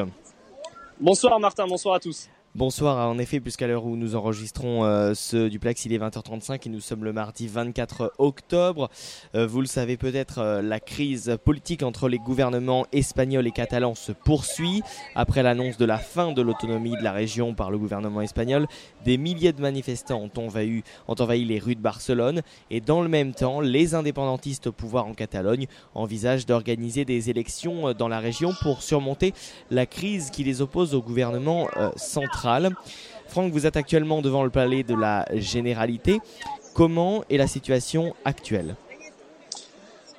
Bonsoir Martin, bonsoir à tous. Bonsoir, en effet, puisqu'à l'heure où nous enregistrons euh, ce duplex, il est 20h35 et nous sommes le mardi 24 octobre. Euh, vous le savez peut-être, euh, la crise politique entre les gouvernements espagnols et catalans se poursuit. Après l'annonce de la fin de l'autonomie de la région par le gouvernement espagnol, des milliers de manifestants ont envahi, ont envahi les rues de Barcelone et dans le même temps, les indépendantistes au pouvoir en Catalogne envisagent d'organiser des élections dans la région pour surmonter la crise qui les oppose au gouvernement central. Franck, vous êtes actuellement devant le palais de la Généralité. Comment est la situation actuelle?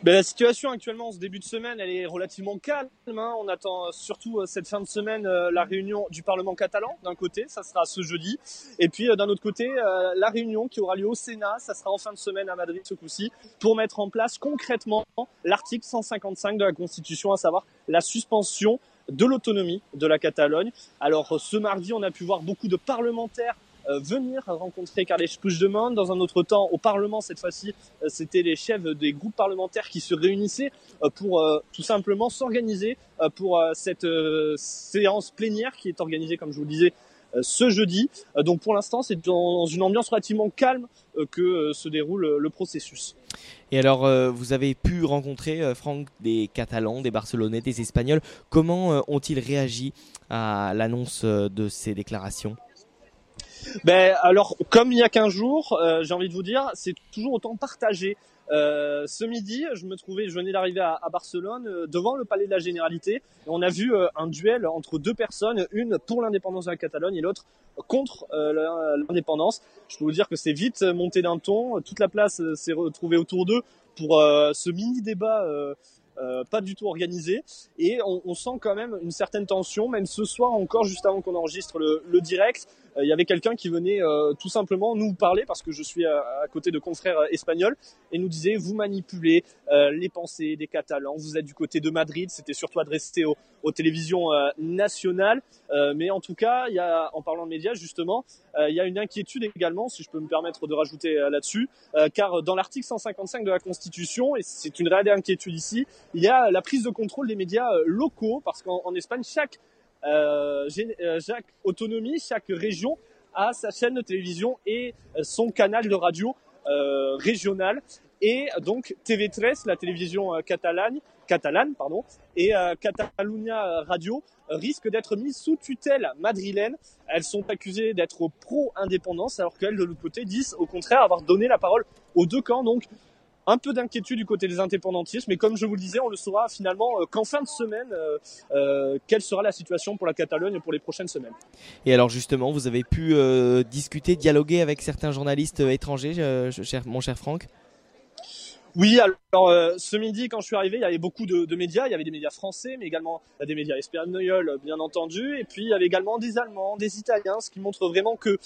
Ben, la situation actuellement en ce début de semaine, elle est relativement calme. Hein. On attend euh, surtout euh, cette fin de semaine euh, la réunion du Parlement catalan d'un côté, ça sera ce jeudi, et puis d'un autre côté la réunion qui aura lieu au Sénat, ça sera en fin de semaine à Madrid ce coup-ci, pour mettre en place concrètement l'article 155 de la Constitution, à savoir la suspension de l'autonomie de la Catalogne. Alors ce mardi, on a pu voir beaucoup de parlementaires euh, venir rencontrer Carles Puigdemont. Dans un autre temps, au Parlement, cette fois-ci, euh, c'était les chefs des groupes parlementaires qui se réunissaient euh, pour tout simplement s'organiser pour cette séance plénière qui est organisée, comme je vous le disais, ce jeudi. Donc pour l'instant, c'est dans une ambiance relativement calme que se déroule le processus. Et alors, vous avez pu rencontrer, Franck, des Catalans, des Barcelonais, des Espagnols. Comment ont-ils réagi à l'annonce de ces déclarations? Ben alors, comme il y a qu'un jour, euh, j'ai envie de vous dire, c'est toujours autant partagé. Euh, ce midi, je me trouvais, je venais d'arriver à, Barcelone, euh, devant le palais de la Généralité. on a vu un duel entre deux personnes, une pour l'indépendance de la Catalogne et l'autre contre l'indépendance. Je peux vous dire que c'est vite monté d'un ton. Toute la place s'est retrouvée autour d'eux pour ce mini débat euh, pas du tout organisé et on, sent quand même une certaine tension même ce soir encore juste avant qu'on enregistre le, direct euh, il y avait quelqu'un qui venait euh, tout simplement nous parler parce que je suis à, côté de confrères espagnols et nous disait vous manipulez les pensées des Catalans vous êtes du côté de Madrid c'était surtout adressé aux, aux télévisions nationales. Mais en tout cas il y a en parlant de médias justement il y a une inquiétude également si je peux me permettre de rajouter là-dessus car dans l'article 155 de la Constitution et c'est une réelle inquiétude ici il y a la prise de contrôle des médias euh, locaux, parce qu'en Espagne, chaque, euh, euh, chaque autonomie, chaque région a sa chaîne de télévision et son canal de radio euh, régional. et donc TV3, la télévision catalane, catalane pardon, et Catalunya Radio risquent d'être mises sous tutelle madrilène. Elles sont accusées d'être pro-indépendance, alors qu'elles, de l'autre côté, disent au contraire avoir donné la parole aux deux camps. Donc, un peu d'inquiétude du côté des indépendantistes, mais comme je vous le disais, on le saura finalement euh, qu'en fin de semaine, euh, euh, quelle sera la situation pour la Catalogne pour les prochaines semaines. Et alors justement, vous avez pu discuter, dialoguer avec certains journalistes étrangers, mon cher Franck? Oui, alors ce midi, quand je suis arrivé, il y avait beaucoup de, médias. Il y avait des médias français, mais également des médias espagnols, bien entendu. Et puis, il y avait également des Allemands, des Italiens, ce qui montre vraiment que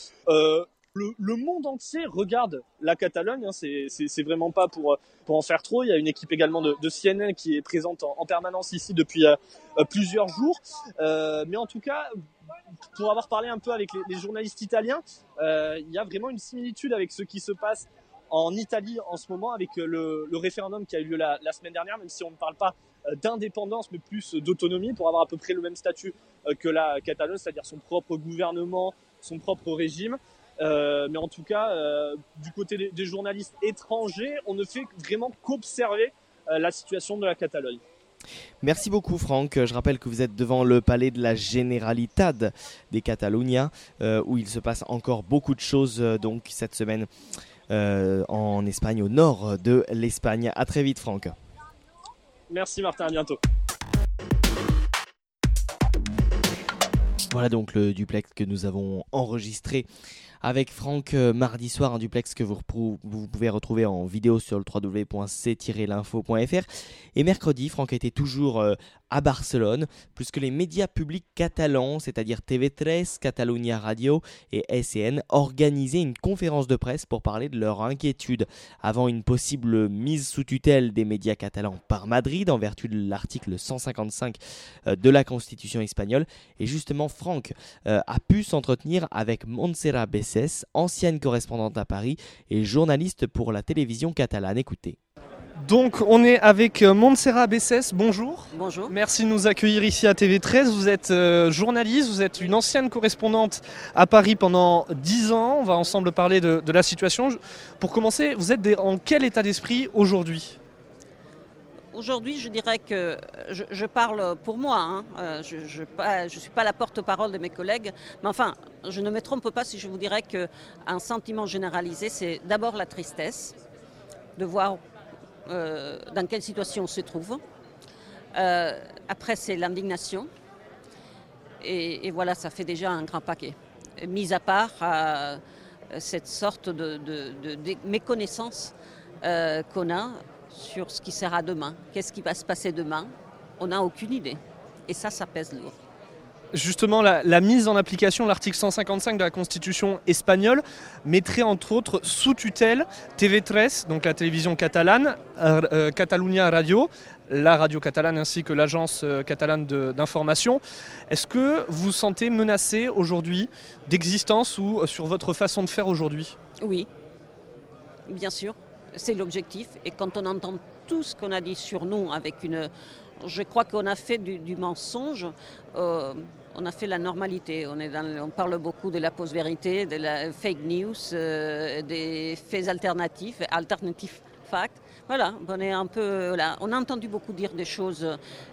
le, monde entier regarde la Catalogne. Hein, c'est vraiment pas pour, pour en faire trop. Il y a une équipe également de, de CNN qui est présente en, permanence ici depuis euh, euh, plusieurs jours. Euh, mais en tout cas, pour avoir parlé un peu avec les, journalistes italiens, il y a vraiment une similitude avec ce qui se passe en Italie en ce moment avec le, référendum qui a eu lieu la, la, semaine dernière, même si on ne parle pas d'indépendance mais plus d'autonomie pour avoir à peu près le même statut que la Catalogne, c'est-à-dire son propre gouvernement, son propre régime. Euh, mais en tout cas, euh, du côté des, journalistes étrangers, on ne fait vraiment qu'observer euh, la situation de la Catalogne. Merci beaucoup Franck. Je rappelle que vous êtes devant le palais de la Generalitat des Catalunya, où il se passe encore beaucoup de choses donc cette semaine en Espagne, au nord de l'Espagne. À très vite Franck. Merci Martin, à bientôt. Voilà donc le duplex que nous avons enregistré avec Franck euh, mardi soir, un duplex que vous, pouvez retrouver en vidéo sur le www.c-l'info.fr. Et mercredi, Franck était toujours euh, à Barcelone, plus que les médias publics catalans, c'est-à-dire TV3, Catalunya Radio et SCN, organisaient une conférence de presse pour parler de leur inquiétude avant une possible mise sous tutelle des médias catalans par Madrid en vertu de l'article 155 euh, de la Constitution espagnole. Et justement, Franck euh, a pu s'entretenir avec Montserrat Besses, ancienne correspondante à Paris et journaliste pour la télévision catalane. Écoutez. Donc on est avec euh, Montserrat Bessès, bonjour. Bonjour. Merci de nous accueillir ici à TV13. Vous êtes euh, journaliste, vous êtes une ancienne correspondante à Paris pendant 10 ans. On va ensemble parler de, la situation. Pour commencer, vous êtes en quel état d'esprit aujourd'hui? Aujourd'hui, je dirais que je, parle pour moi. Hein. Euh, je ne suis pas la porte-parole de mes collègues. Mais enfin, je ne me trompe pas si je vous dirais qu'un sentiment généralisé, c'est d'abord la tristesse de voir euh, dans quelle situation on se trouve. Euh, après, c'est l'indignation. Et, voilà, ça fait déjà un grand paquet. Mis à part euh, cette sorte de, méconnaissance qu'on a sur ce qui sera demain. Qu'est-ce qui va se passer demain? On n'a aucune idée. Et ça, ça pèse lourd justement la, mise en application de l'article 155 de la Constitution espagnole mettrait entre autres sous tutelle TV3, donc la télévision catalane, euh, euh, Catalunya Radio, la radio catalane ainsi que l'agence euh, catalane d'information. Est-ce que vous vous sentez menacé aujourd'hui d'existence ou sur votre façon de faire aujourd'hui? Oui, bien sûr, c'est l'objectif. Et quand on entend tout ce qu'on a dit sur nous avec une... Je crois qu'on a fait du, mensonge on a fait la normalité. On, parle beaucoup de la post-vérité, de la fake news, euh, des faits alternatifs, alternatifs facts. Voilà, on est un peu. On a entendu beaucoup dire des choses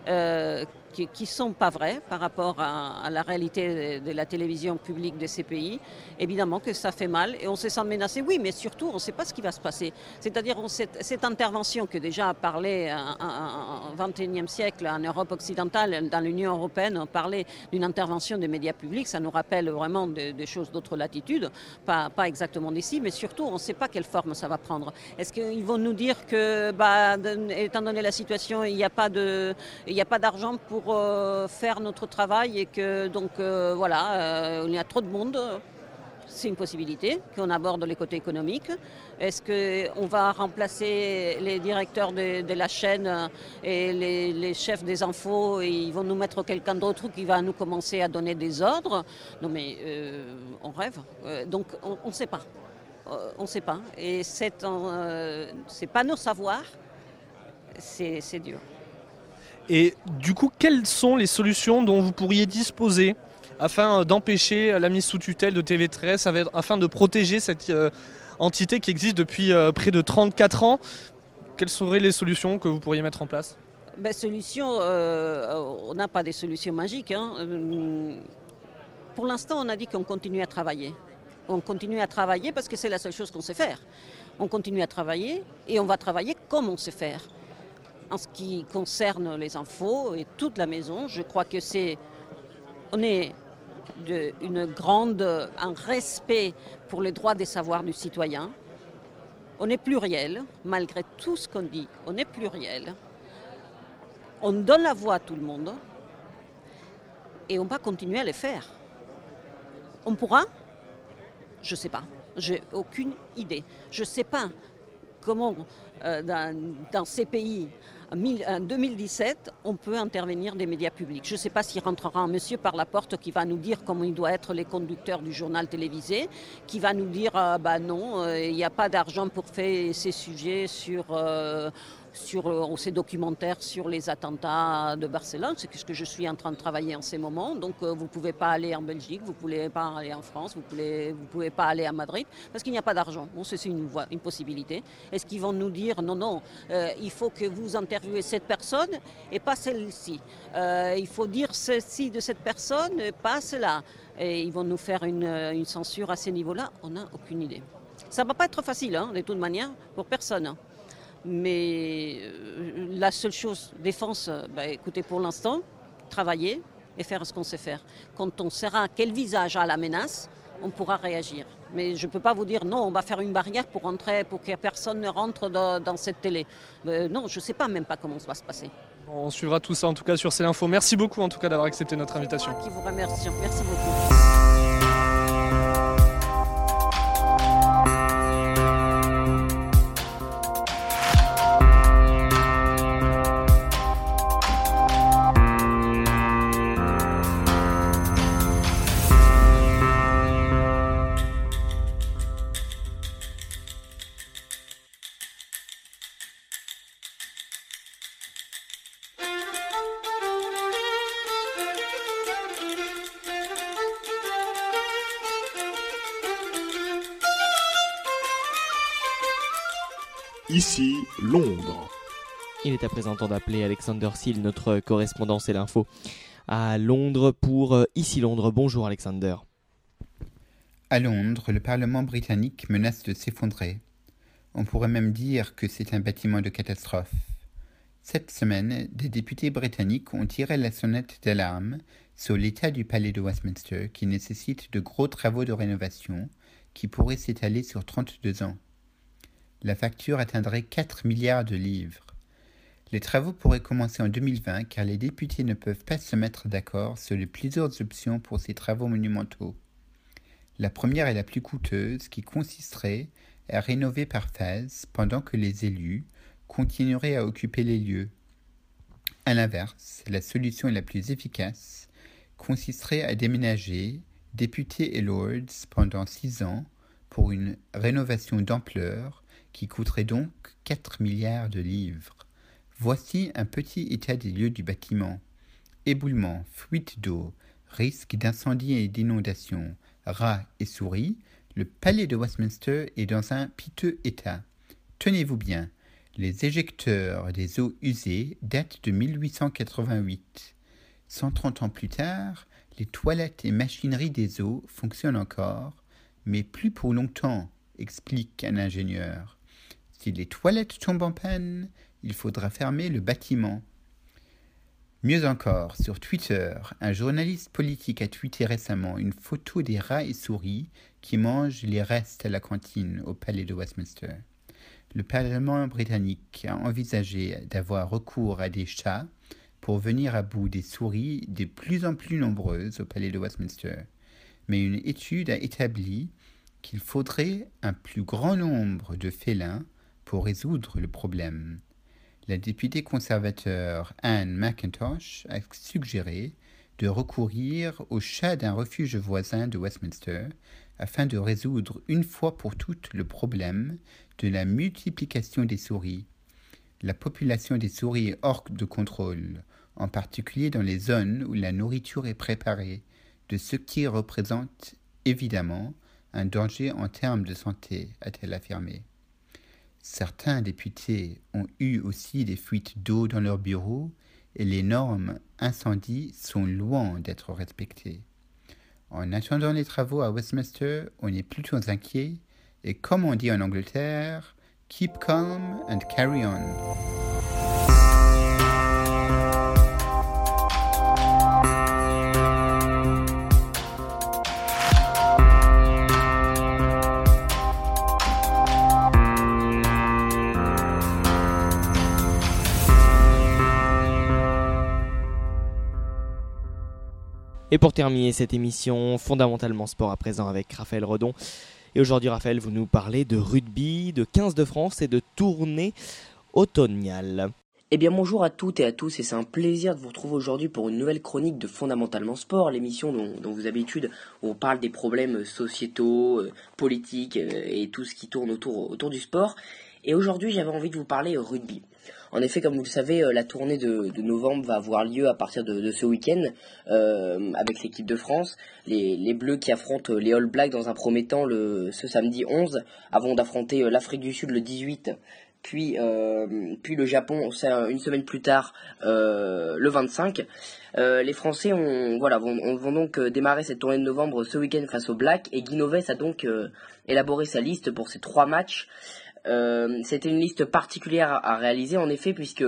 euh, qui ne sont pas vraies par rapport à, la réalité de, la télévision publique de ces pays. Évidemment que ça fait mal et on se sent menacé. Oui, mais surtout, on ne sait pas ce qui va se passer. C'est-à-dire cette, intervention que déjà a parlé au XXIe siècle en Europe occidentale, dans l'Union européenne, on parlait d'une intervention des médias publics. Ça nous rappelle vraiment des choses d'autres latitudes, pas, pas exactement d'ici, mais surtout, on ne sait pas quelle forme ça va prendre. Est-ce qu'ils vont nous dire que, bah, étant donné la situation, il n'y a pas d'argent pour pour euh, faire notre travail et que donc euh, voilà, euh, il y a trop de monde. C'est une possibilité qu'on aborde les côtés économiques. Est-ce qu'on va remplacer les directeurs de, la chaîne et les, chefs des infos et ils vont nous mettre quelqu'un d'autre qui va nous commencer à donner des ordres? Non mais on rêve. donc on ne sait pas. on ne sait pas. Et c'est pas nos savoirs. C'est dur. Et du coup, quelles sont les solutions dont vous pourriez disposer afin d'empêcher la mise sous tutelle de TV13, afin de protéger cette euh, entité qui existe depuis euh, près de 34 ans? Quelles seraient les solutions que vous pourriez mettre en place? Ben, Solutions, euh, on n'a pas des solutions magiques. Hein. Pour l'instant, on a dit qu'on continue à travailler. On continue à travailler parce que c'est la seule chose qu'on sait faire. On continue à travailler et on va travailler comme on sait faire. En ce qui concerne les infos et toute la maison, je crois que c'est. On est de, une grande, un respect pour les droits des savoirs du citoyen. On est pluriel, malgré tout ce qu'on dit, on est pluriel. On donne la voix à tout le monde et on va continuer à le faire. On pourra? Je ne sais pas. J'ai aucune idée. Je ne sais pas comment, euh, dans, ces pays, en 2017, on peut intervenir des médias publics. Je ne sais pas s'il rentrera un monsieur par la porte qui va nous dire comment il doit être les conducteurs du journal télévisé, qui va nous dire euh, bah non, euh, il n'y a pas d'argent pour faire ces sujets sur sur euh, ces documentaires sur les attentats de Barcelone. C'est ce que je suis en train de travailler en ces moments. Donc euh, vous ne pouvez pas aller en Belgique, vous ne pouvez pas aller en France, vous ne pouvez, pas aller à Madrid parce qu'il n'y a pas d'argent. Bon, c'est une, une possibilité. Est-ce qu'ils vont nous dire non, non, euh, il faut que vous interviewez cette personne et pas celle-ci. il faut dire ceci de cette personne et pas cela. Et ils vont nous faire une, censure à ces niveaux-là. On n'a aucune idée. Ça ne va pas être facile, hein, de toute manière, pour personne. Mais euh, la seule chose, défense, euh, bah, écoutez, pour l'instant, travailler et faire ce qu'on sait faire. Quand on saura quel visage a la menace, on pourra réagir. Mais je ne peux pas vous dire non, on va faire une barrière pour entrer, pour que personne ne rentre dans, cette télé. Euh, non, je ne sais pas même pas comment ça va se passer. On suivra tout ça en tout cas sur C'est l'info. Merci beaucoup en tout cas d'avoir accepté notre invitation. Qui vous remercie. Merci beaucoup. Ici, Londres. Il est à présent temps d'appeler Alexander Seal, notre correspondant et l'info, à Londres pour euh, Ici Londres. Bonjour Alexander. À Londres, le Parlement britannique menace de s'effondrer. On pourrait même dire que c'est un bâtiment de catastrophe. Cette semaine, des députés britanniques ont tiré la sonnette d'alarme sur l'état du palais de Westminster qui nécessite de gros travaux de rénovation qui pourraient s'étaler sur 32 ans la facture atteindrait 4 milliards de livres. Les travaux pourraient commencer en 2020 car les députés ne peuvent pas se mettre d'accord sur les plusieurs options pour ces travaux monumentaux. La première est la plus coûteuse qui consisterait à rénover par phase pendant que les élus continueraient à occuper les lieux. A l'inverse, la solution la plus efficace consisterait à déménager députés et lords pendant six ans pour une rénovation d'ampleur qui coûterait donc 4 milliards de livres. Voici un petit état des lieux du bâtiment. Éboulement, fuite d'eau, risque d'incendie et d'inondation, rats et souris, le palais de Westminster est dans un piteux état. Tenez-vous bien, les éjecteurs des eaux usées datent de 1888. 130 ans plus tard, les toilettes et machineries des eaux fonctionnent encore, mais plus pour longtemps, explique un ingénieur. Si les toilettes tombent en panne, il faudra fermer le bâtiment. Mieux encore, sur Twitter, un journaliste politique a tweeté récemment une photo des rats et souris qui mangent les restes à la cantine au palais de Westminster. Le Parlement britannique a envisagé d'avoir recours à des chats pour venir à bout des souris de plus en plus nombreuses au palais de Westminster. Mais une étude a établi qu'il faudrait un plus grand nombre de félins résoudre le problème. La députée conservateur Anne McIntosh a suggéré de recourir au chat d'un refuge voisin de Westminster afin de résoudre une fois pour toutes le problème de la multiplication des souris. La population des souris est hors de contrôle, en particulier dans les zones où la nourriture est préparée, de ce qui représente évidemment un danger en termes de santé, a-t-elle affirmé. Certains députés ont eu aussi des fuites d'eau dans leurs bureaux et les normes incendies sont loin d'être respectées. En attendant les travaux à Westminster, on est plutôt inquiet et comme on dit en Angleterre, keep calm and carry on. Et pour terminer cette émission, fondamentalement sport à présent avec Raphaël Redon. Et aujourd'hui, Raphaël, vous nous parlez de rugby, de 15 de France et de tournée automnale. Eh bien bonjour à toutes et à tous et c'est un plaisir de vous retrouver aujourd'hui pour une nouvelle chronique de Fondamentalement Sport, l'émission dont, dont, vous où on parle des problèmes sociétaux, euh, politiques euh, et tout ce qui tourne autour, autour du sport. Et aujourd'hui j'avais envie de vous parler rugby. En effet, comme vous le savez, euh, la tournée de, novembre va avoir lieu à partir de, ce week-end euh, avec l'équipe de France. Les, Bleus qui affrontent les All Blacks dans un premier temps ce samedi 11 avant d'affronter euh, l'Afrique du Sud le 18 puis, le Japon une semaine plus tard le 25. les Français ont, voilà, vont, vont, donc démarrer cette tournée de novembre ce week-end face aux Blacks et Guinoves a donc élaboré sa liste pour ces trois matchs. Euh, c'était une liste particulière à, réaliser en effet puisque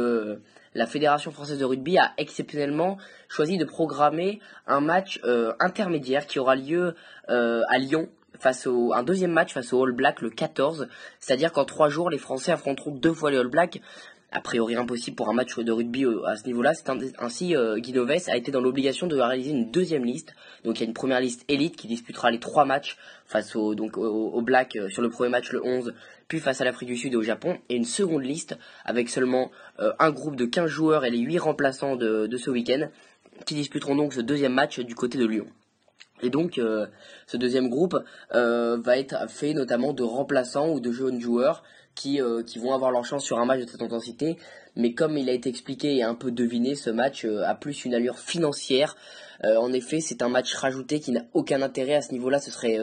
la Fédération française de rugby a exceptionnellement choisi de programmer un match euh, intermédiaire qui aura lieu euh, à Lyon face au un deuxième match face aux All Blacks le 14, c'est-à-dire qu'en trois jours les Français affronteront deux fois les All Blacks a priori impossible pour un match de rugby euh, à ce niveau-là. C'est ainsi euh, Guinoves a été dans l'obligation de réaliser une deuxième liste. Donc il y a une première liste élite qui disputera les trois matchs face au donc au, Black euh, sur le premier match le 11, puis face à l'Afrique du Sud et au Japon, et une seconde liste avec seulement un groupe de 15 joueurs et les 8 remplaçants de, ce week-end qui disputeront donc ce deuxième match du côté de Lyon. Et donc, ce deuxième groupe va être fait notamment de remplaçants ou de jeunes joueurs qui, euh, qui vont avoir leur chance sur un match de cette intensité. Mais comme il a été expliqué et un peu deviné, ce match euh, a plus une allure financière. Euh, en effet, c'est un match rajouté qui n'a aucun intérêt à ce niveau-là. Ce serait,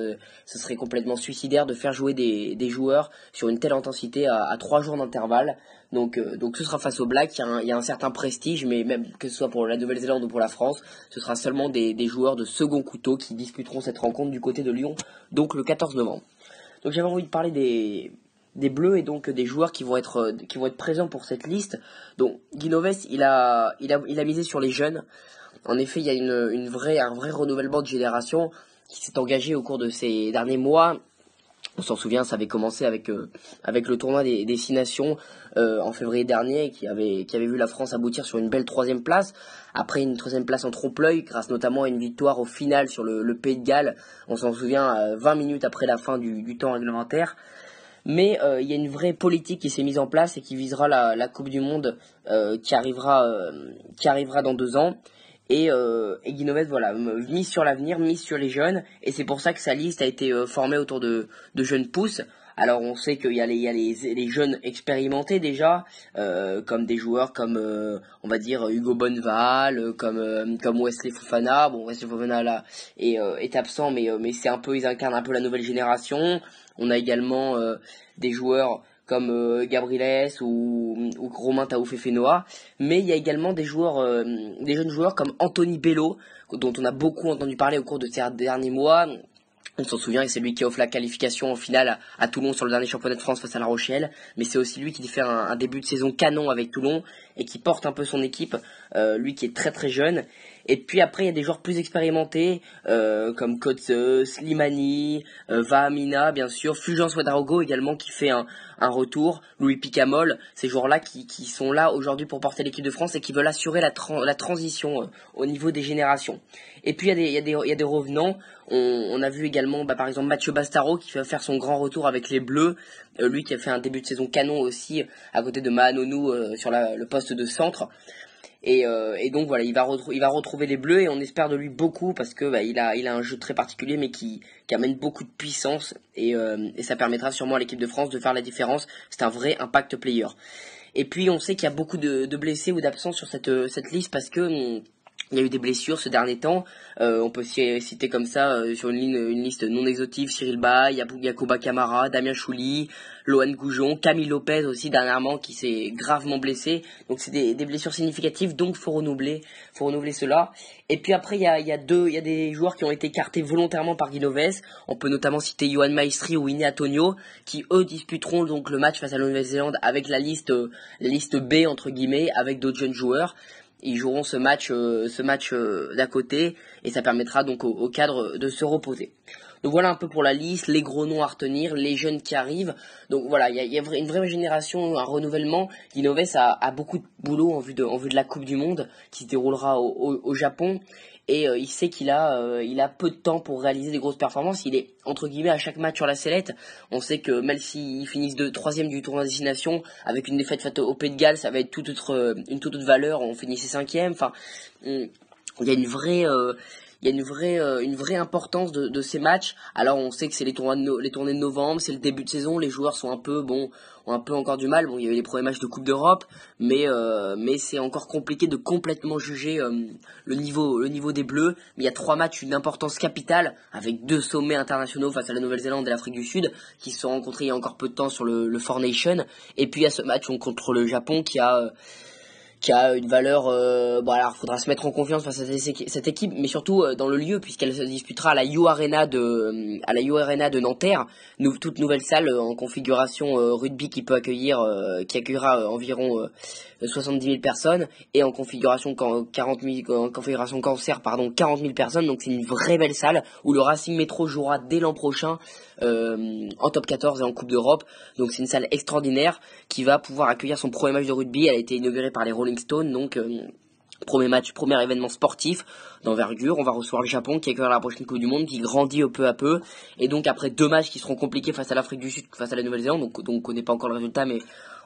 ce serait complètement suicidaire de faire jouer des, joueurs sur une telle intensité à, trois jours d'intervalle. Donc, donc ce sera face au Black. Il y, a un, certain prestige, mais même que ce soit pour la Nouvelle-Zélande ou pour la France, ce sera seulement des, des joueurs de second couteau qui disputeront cette rencontre du côté de Lyon, donc le 14 novembre. Donc j'avais envie de parler des, des Bleus et donc des joueurs qui vont être euh, qui vont être présents pour cette liste. Donc Guinoves, il a il a il a misé sur les jeunes. En effet, il y a une, une vraie un vrai renouvellement de génération qui s'est engagé au cours de ces derniers mois. On s'en souvient, ça avait commencé avec euh, avec le tournoi des, des six nations euh, en février dernier, qui avait qui avait vu la France aboutir sur une belle troisième place. Après une troisième place en trompe-l'œil, grâce notamment à une victoire au final sur le, Pays de Galles. On s'en souvient, 20 minutes après la fin du, du temps réglementaire mais euh, il y a une vraie politique qui s'est mise en place et qui visera la, la Coupe du Monde euh, qui arrivera euh, qui arrivera dans deux ans et, et Guinoves voilà mise sur l'avenir mise sur les jeunes et c'est pour ça que sa liste a été formée autour de, de jeunes pousses alors on sait qu'il y a les, il y a les, les jeunes expérimentés déjà, euh, comme des joueurs comme euh, on va dire Hugo Bonneval, comme euh, comme Wesley Fofana. Bon Wesley Fofana là est, est absent, mais mais c'est un peu ils incarnent un peu la nouvelle génération. On a également des joueurs comme Gabrieles ou, ou Romain Taoufé-Fenoa, mais il y a également des joueurs, des jeunes joueurs comme Anthony Bello, dont on a beaucoup entendu parler au cours de ces derniers mois, on s'en souvient, et c'est lui qui offre la qualification en finale à, Toulon sur le dernier championnat de France face à La Rochelle. Mais c'est aussi lui qui fait un, début de saison canon avec Toulon et qui porte un peu son équipe, euh, lui qui est très très jeune. Et puis après, il y a des joueurs plus expérimentés, euh, comme Kotze, Slimani, euh, Vahamina, bien sûr, Fulgence Ouedraogo également, qui fait un, retour, Louis Picamol, ces joueurs-là qui, sont là aujourd'hui pour porter l'équipe de France et qui veulent assurer la, la transition euh, au niveau des générations. Et puis il y y il y a des revenants, on, a vu également bah, par exemple Mathieu Bastaro qui va faire son grand retour avec les Bleus, lui qui a fait un début de saison canon aussi à côté de Mahanonou sur le poste de centre. Euh, et, donc voilà, il va, retrouver les Bleus et on espère de lui beaucoup parce que bah, il, a, un jeu très particulier mais qui, amène beaucoup de puissance et, euh, ça permettra sûrement à l'équipe de France de faire la différence. C'est un vrai impact player. Et puis on sait qu'il y a beaucoup de, blessés ou d'absents sur cette, cette liste parce que il y a eu des blessures ce dernier temps. Euh, on peut citer comme ça euh, sur une, liste non exhaustive Cyril Bay, Yakuba Kamara, Damien Chouli, Lohan Goujon, Camille Lopez aussi dernièrement qui s'est gravement blessé. Donc c'est des, blessures significatives, donc faut renouveler, faut renouveler cela. Et puis après il y a, deux, des joueurs qui ont été écartés volontairement par Guinoves. On peut notamment citer Johan Maestri ou Winnie Antonio qui eux disputeront donc le match face à la Nouvelle-Zélande avec la liste, la liste B entre guillemets avec d'autres jeunes joueurs ils joueront ce match, euh, euh, d'à côté et ça permettra donc au, cadre de se reposer. Donc voilà un peu pour la liste, les gros noms à retenir, les jeunes qui arrivent. Donc voilà, il y a, une vraie génération, un renouvellement. Guinoves a, beaucoup de boulot en vue de la Coupe du Monde qui se déroulera au Japon et euh, il sait qu'il a, euh, il a peu de temps pour réaliser des grosses performances. Il est entre guillemets à chaque match sur la sellette. On sait que même s'ils finissent de troisième du tournoi destination avec une défaite faite au Pays de Galles, ça va être toute autre, euh, une toute autre valeur. On finissait cinquième. Enfin, il y a une vraie il y a une vraie, une vraie importance de, de, ces matchs. Alors on sait que c'est les, les tournées de novembre, c'est le début de saison, les joueurs sont un peu, bon, ont un peu encore du mal. Bon, il y a eu les premiers matchs de Coupe d'Europe, mais euh, mais c'est encore compliqué de complètement juger euh, le niveau le niveau des Bleus. Mais il y a trois matchs d'une importance capitale avec deux sommets internationaux face à la Nouvelle-Zélande et l'Afrique du Sud qui se sont rencontrés il y a encore peu de temps sur le, le Four Nation. Et puis il y a ce match contre le Japon qui a euh, qui a une valeur. Euh, bon, alors, faudra se mettre en confiance face à cette équipe, mais surtout euh, dans le lieu, puisqu'elle se disputera à la U Arena de, euh, à la U Arena de Nanterre, toute nouvelle salle euh, en configuration rugby qui peut accueillir, qui accueillera environ 70 000 personnes, et en configuration 40 000, en configuration cancer, pardon, 40 000 personnes. Donc c'est une vraie belle salle où le Racing Métro jouera dès l'an prochain en top 14 et en Coupe d'Europe. Donc c'est une salle extraordinaire qui va pouvoir accueillir son premier match de rugby. Elle a été inaugurée par les Donc euh, premier match, premier événement sportif d'envergure. On va recevoir le Japon qui accueillera la prochaine Coupe du Monde, qui grandit peu à peu. Et donc après deux matchs qui seront compliqués face à l'Afrique du Sud, face à la Nouvelle-Zélande, donc, donc on connaît pas encore le résultat, mais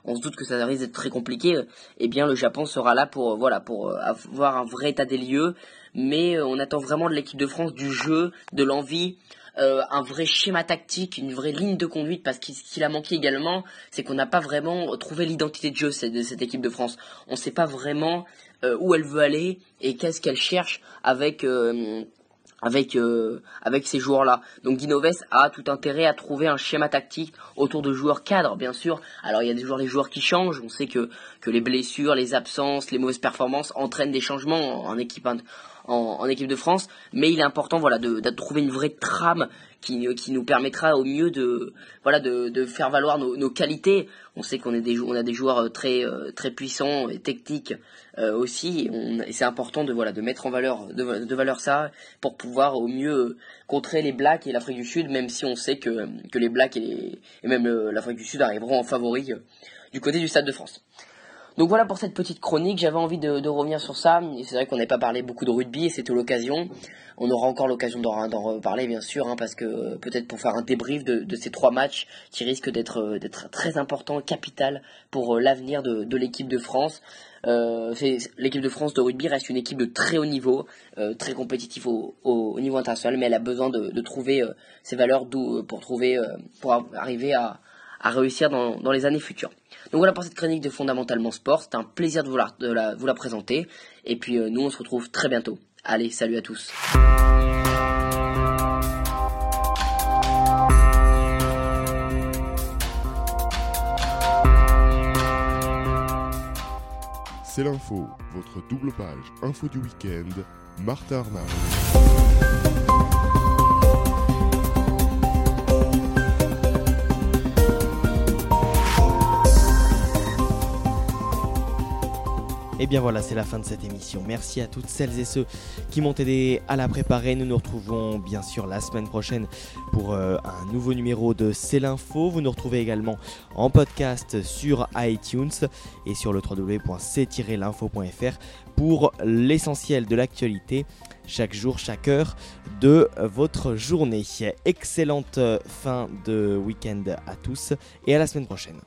on se doute que ça risque d'être très compliqué. Eh bien le Japon sera là pour voilà pour euh, avoir un vrai état des lieux. Mais euh, on attend vraiment de l'équipe de France du jeu, de l'envie. Euh, un vrai schéma tactique, une vraie ligne de conduite, parce qu'il qu'il a manqué également, c'est qu'on n'a pas vraiment trouvé l'identité de jeu de cette équipe de France. On ne sait pas vraiment euh, où elle veut aller et qu'est-ce qu'elle cherche avec euh, ces joueurs-là. Donc Guinoves a tout intérêt à trouver un schéma tactique autour de joueurs cadres, bien sûr. Alors il y a des joueurs, les joueurs qui changent. On sait que que les blessures, les absences, les mauvaises performances entraînent des changements en équipe équipe de France, mais il est important voilà de, trouver une vraie trame qui, qui nous permettra au mieux de voilà de, faire valoir nos, qualités. On sait qu'on a des joueurs euh, très euh, très puissants et techniques euh, aussi, et, c'est important de voilà de mettre en valeur de, valeur ça pour pouvoir au mieux contrer les Blacks et l'Afrique du Sud, même si on sait que que les Blacks et, et même l'Afrique du Sud arriveront en favori du côté du Stade de France. Donc voilà pour cette petite chronique, j'avais envie de, revenir sur ça. C'est vrai qu'on n'avait pas parlé beaucoup de rugby et c'était l'occasion. On aura encore l'occasion d'en reparler bien sûr, hein, parce que peut-être pour faire un débrief de, ces trois matchs qui risquent d'être très importants, capital pour euh, l'avenir de, l'équipe de France. Euh, l'équipe de France de rugby reste une équipe de très haut niveau, euh, très compétitive au, niveau international, mais elle a besoin de, trouver ses valeurs pour trouver, pour arriver à, réussir dans les années futures. Donc voilà pour cette chronique de Fondamentalement Sport. C'était un plaisir de vous la, vous la présenter. Et puis euh, nous, on se retrouve très bientôt. Allez, salut à tous. C'est l'info, votre double page info du week-end, Martha Arnaud. Et bien voilà, c'est la fin de cette émission. Merci à toutes celles et ceux qui m'ont aidé à la préparer. Nous nous retrouvons bien sûr la semaine prochaine pour euh, un nouveau numéro de C'est l'info. Vous nous retrouvez également en podcast sur iTunes et sur le www.c-l'info.fr pour l'essentiel de l'actualité chaque jour, chaque heure de votre journée. Excellente fin de week-end à tous et à la semaine prochaine.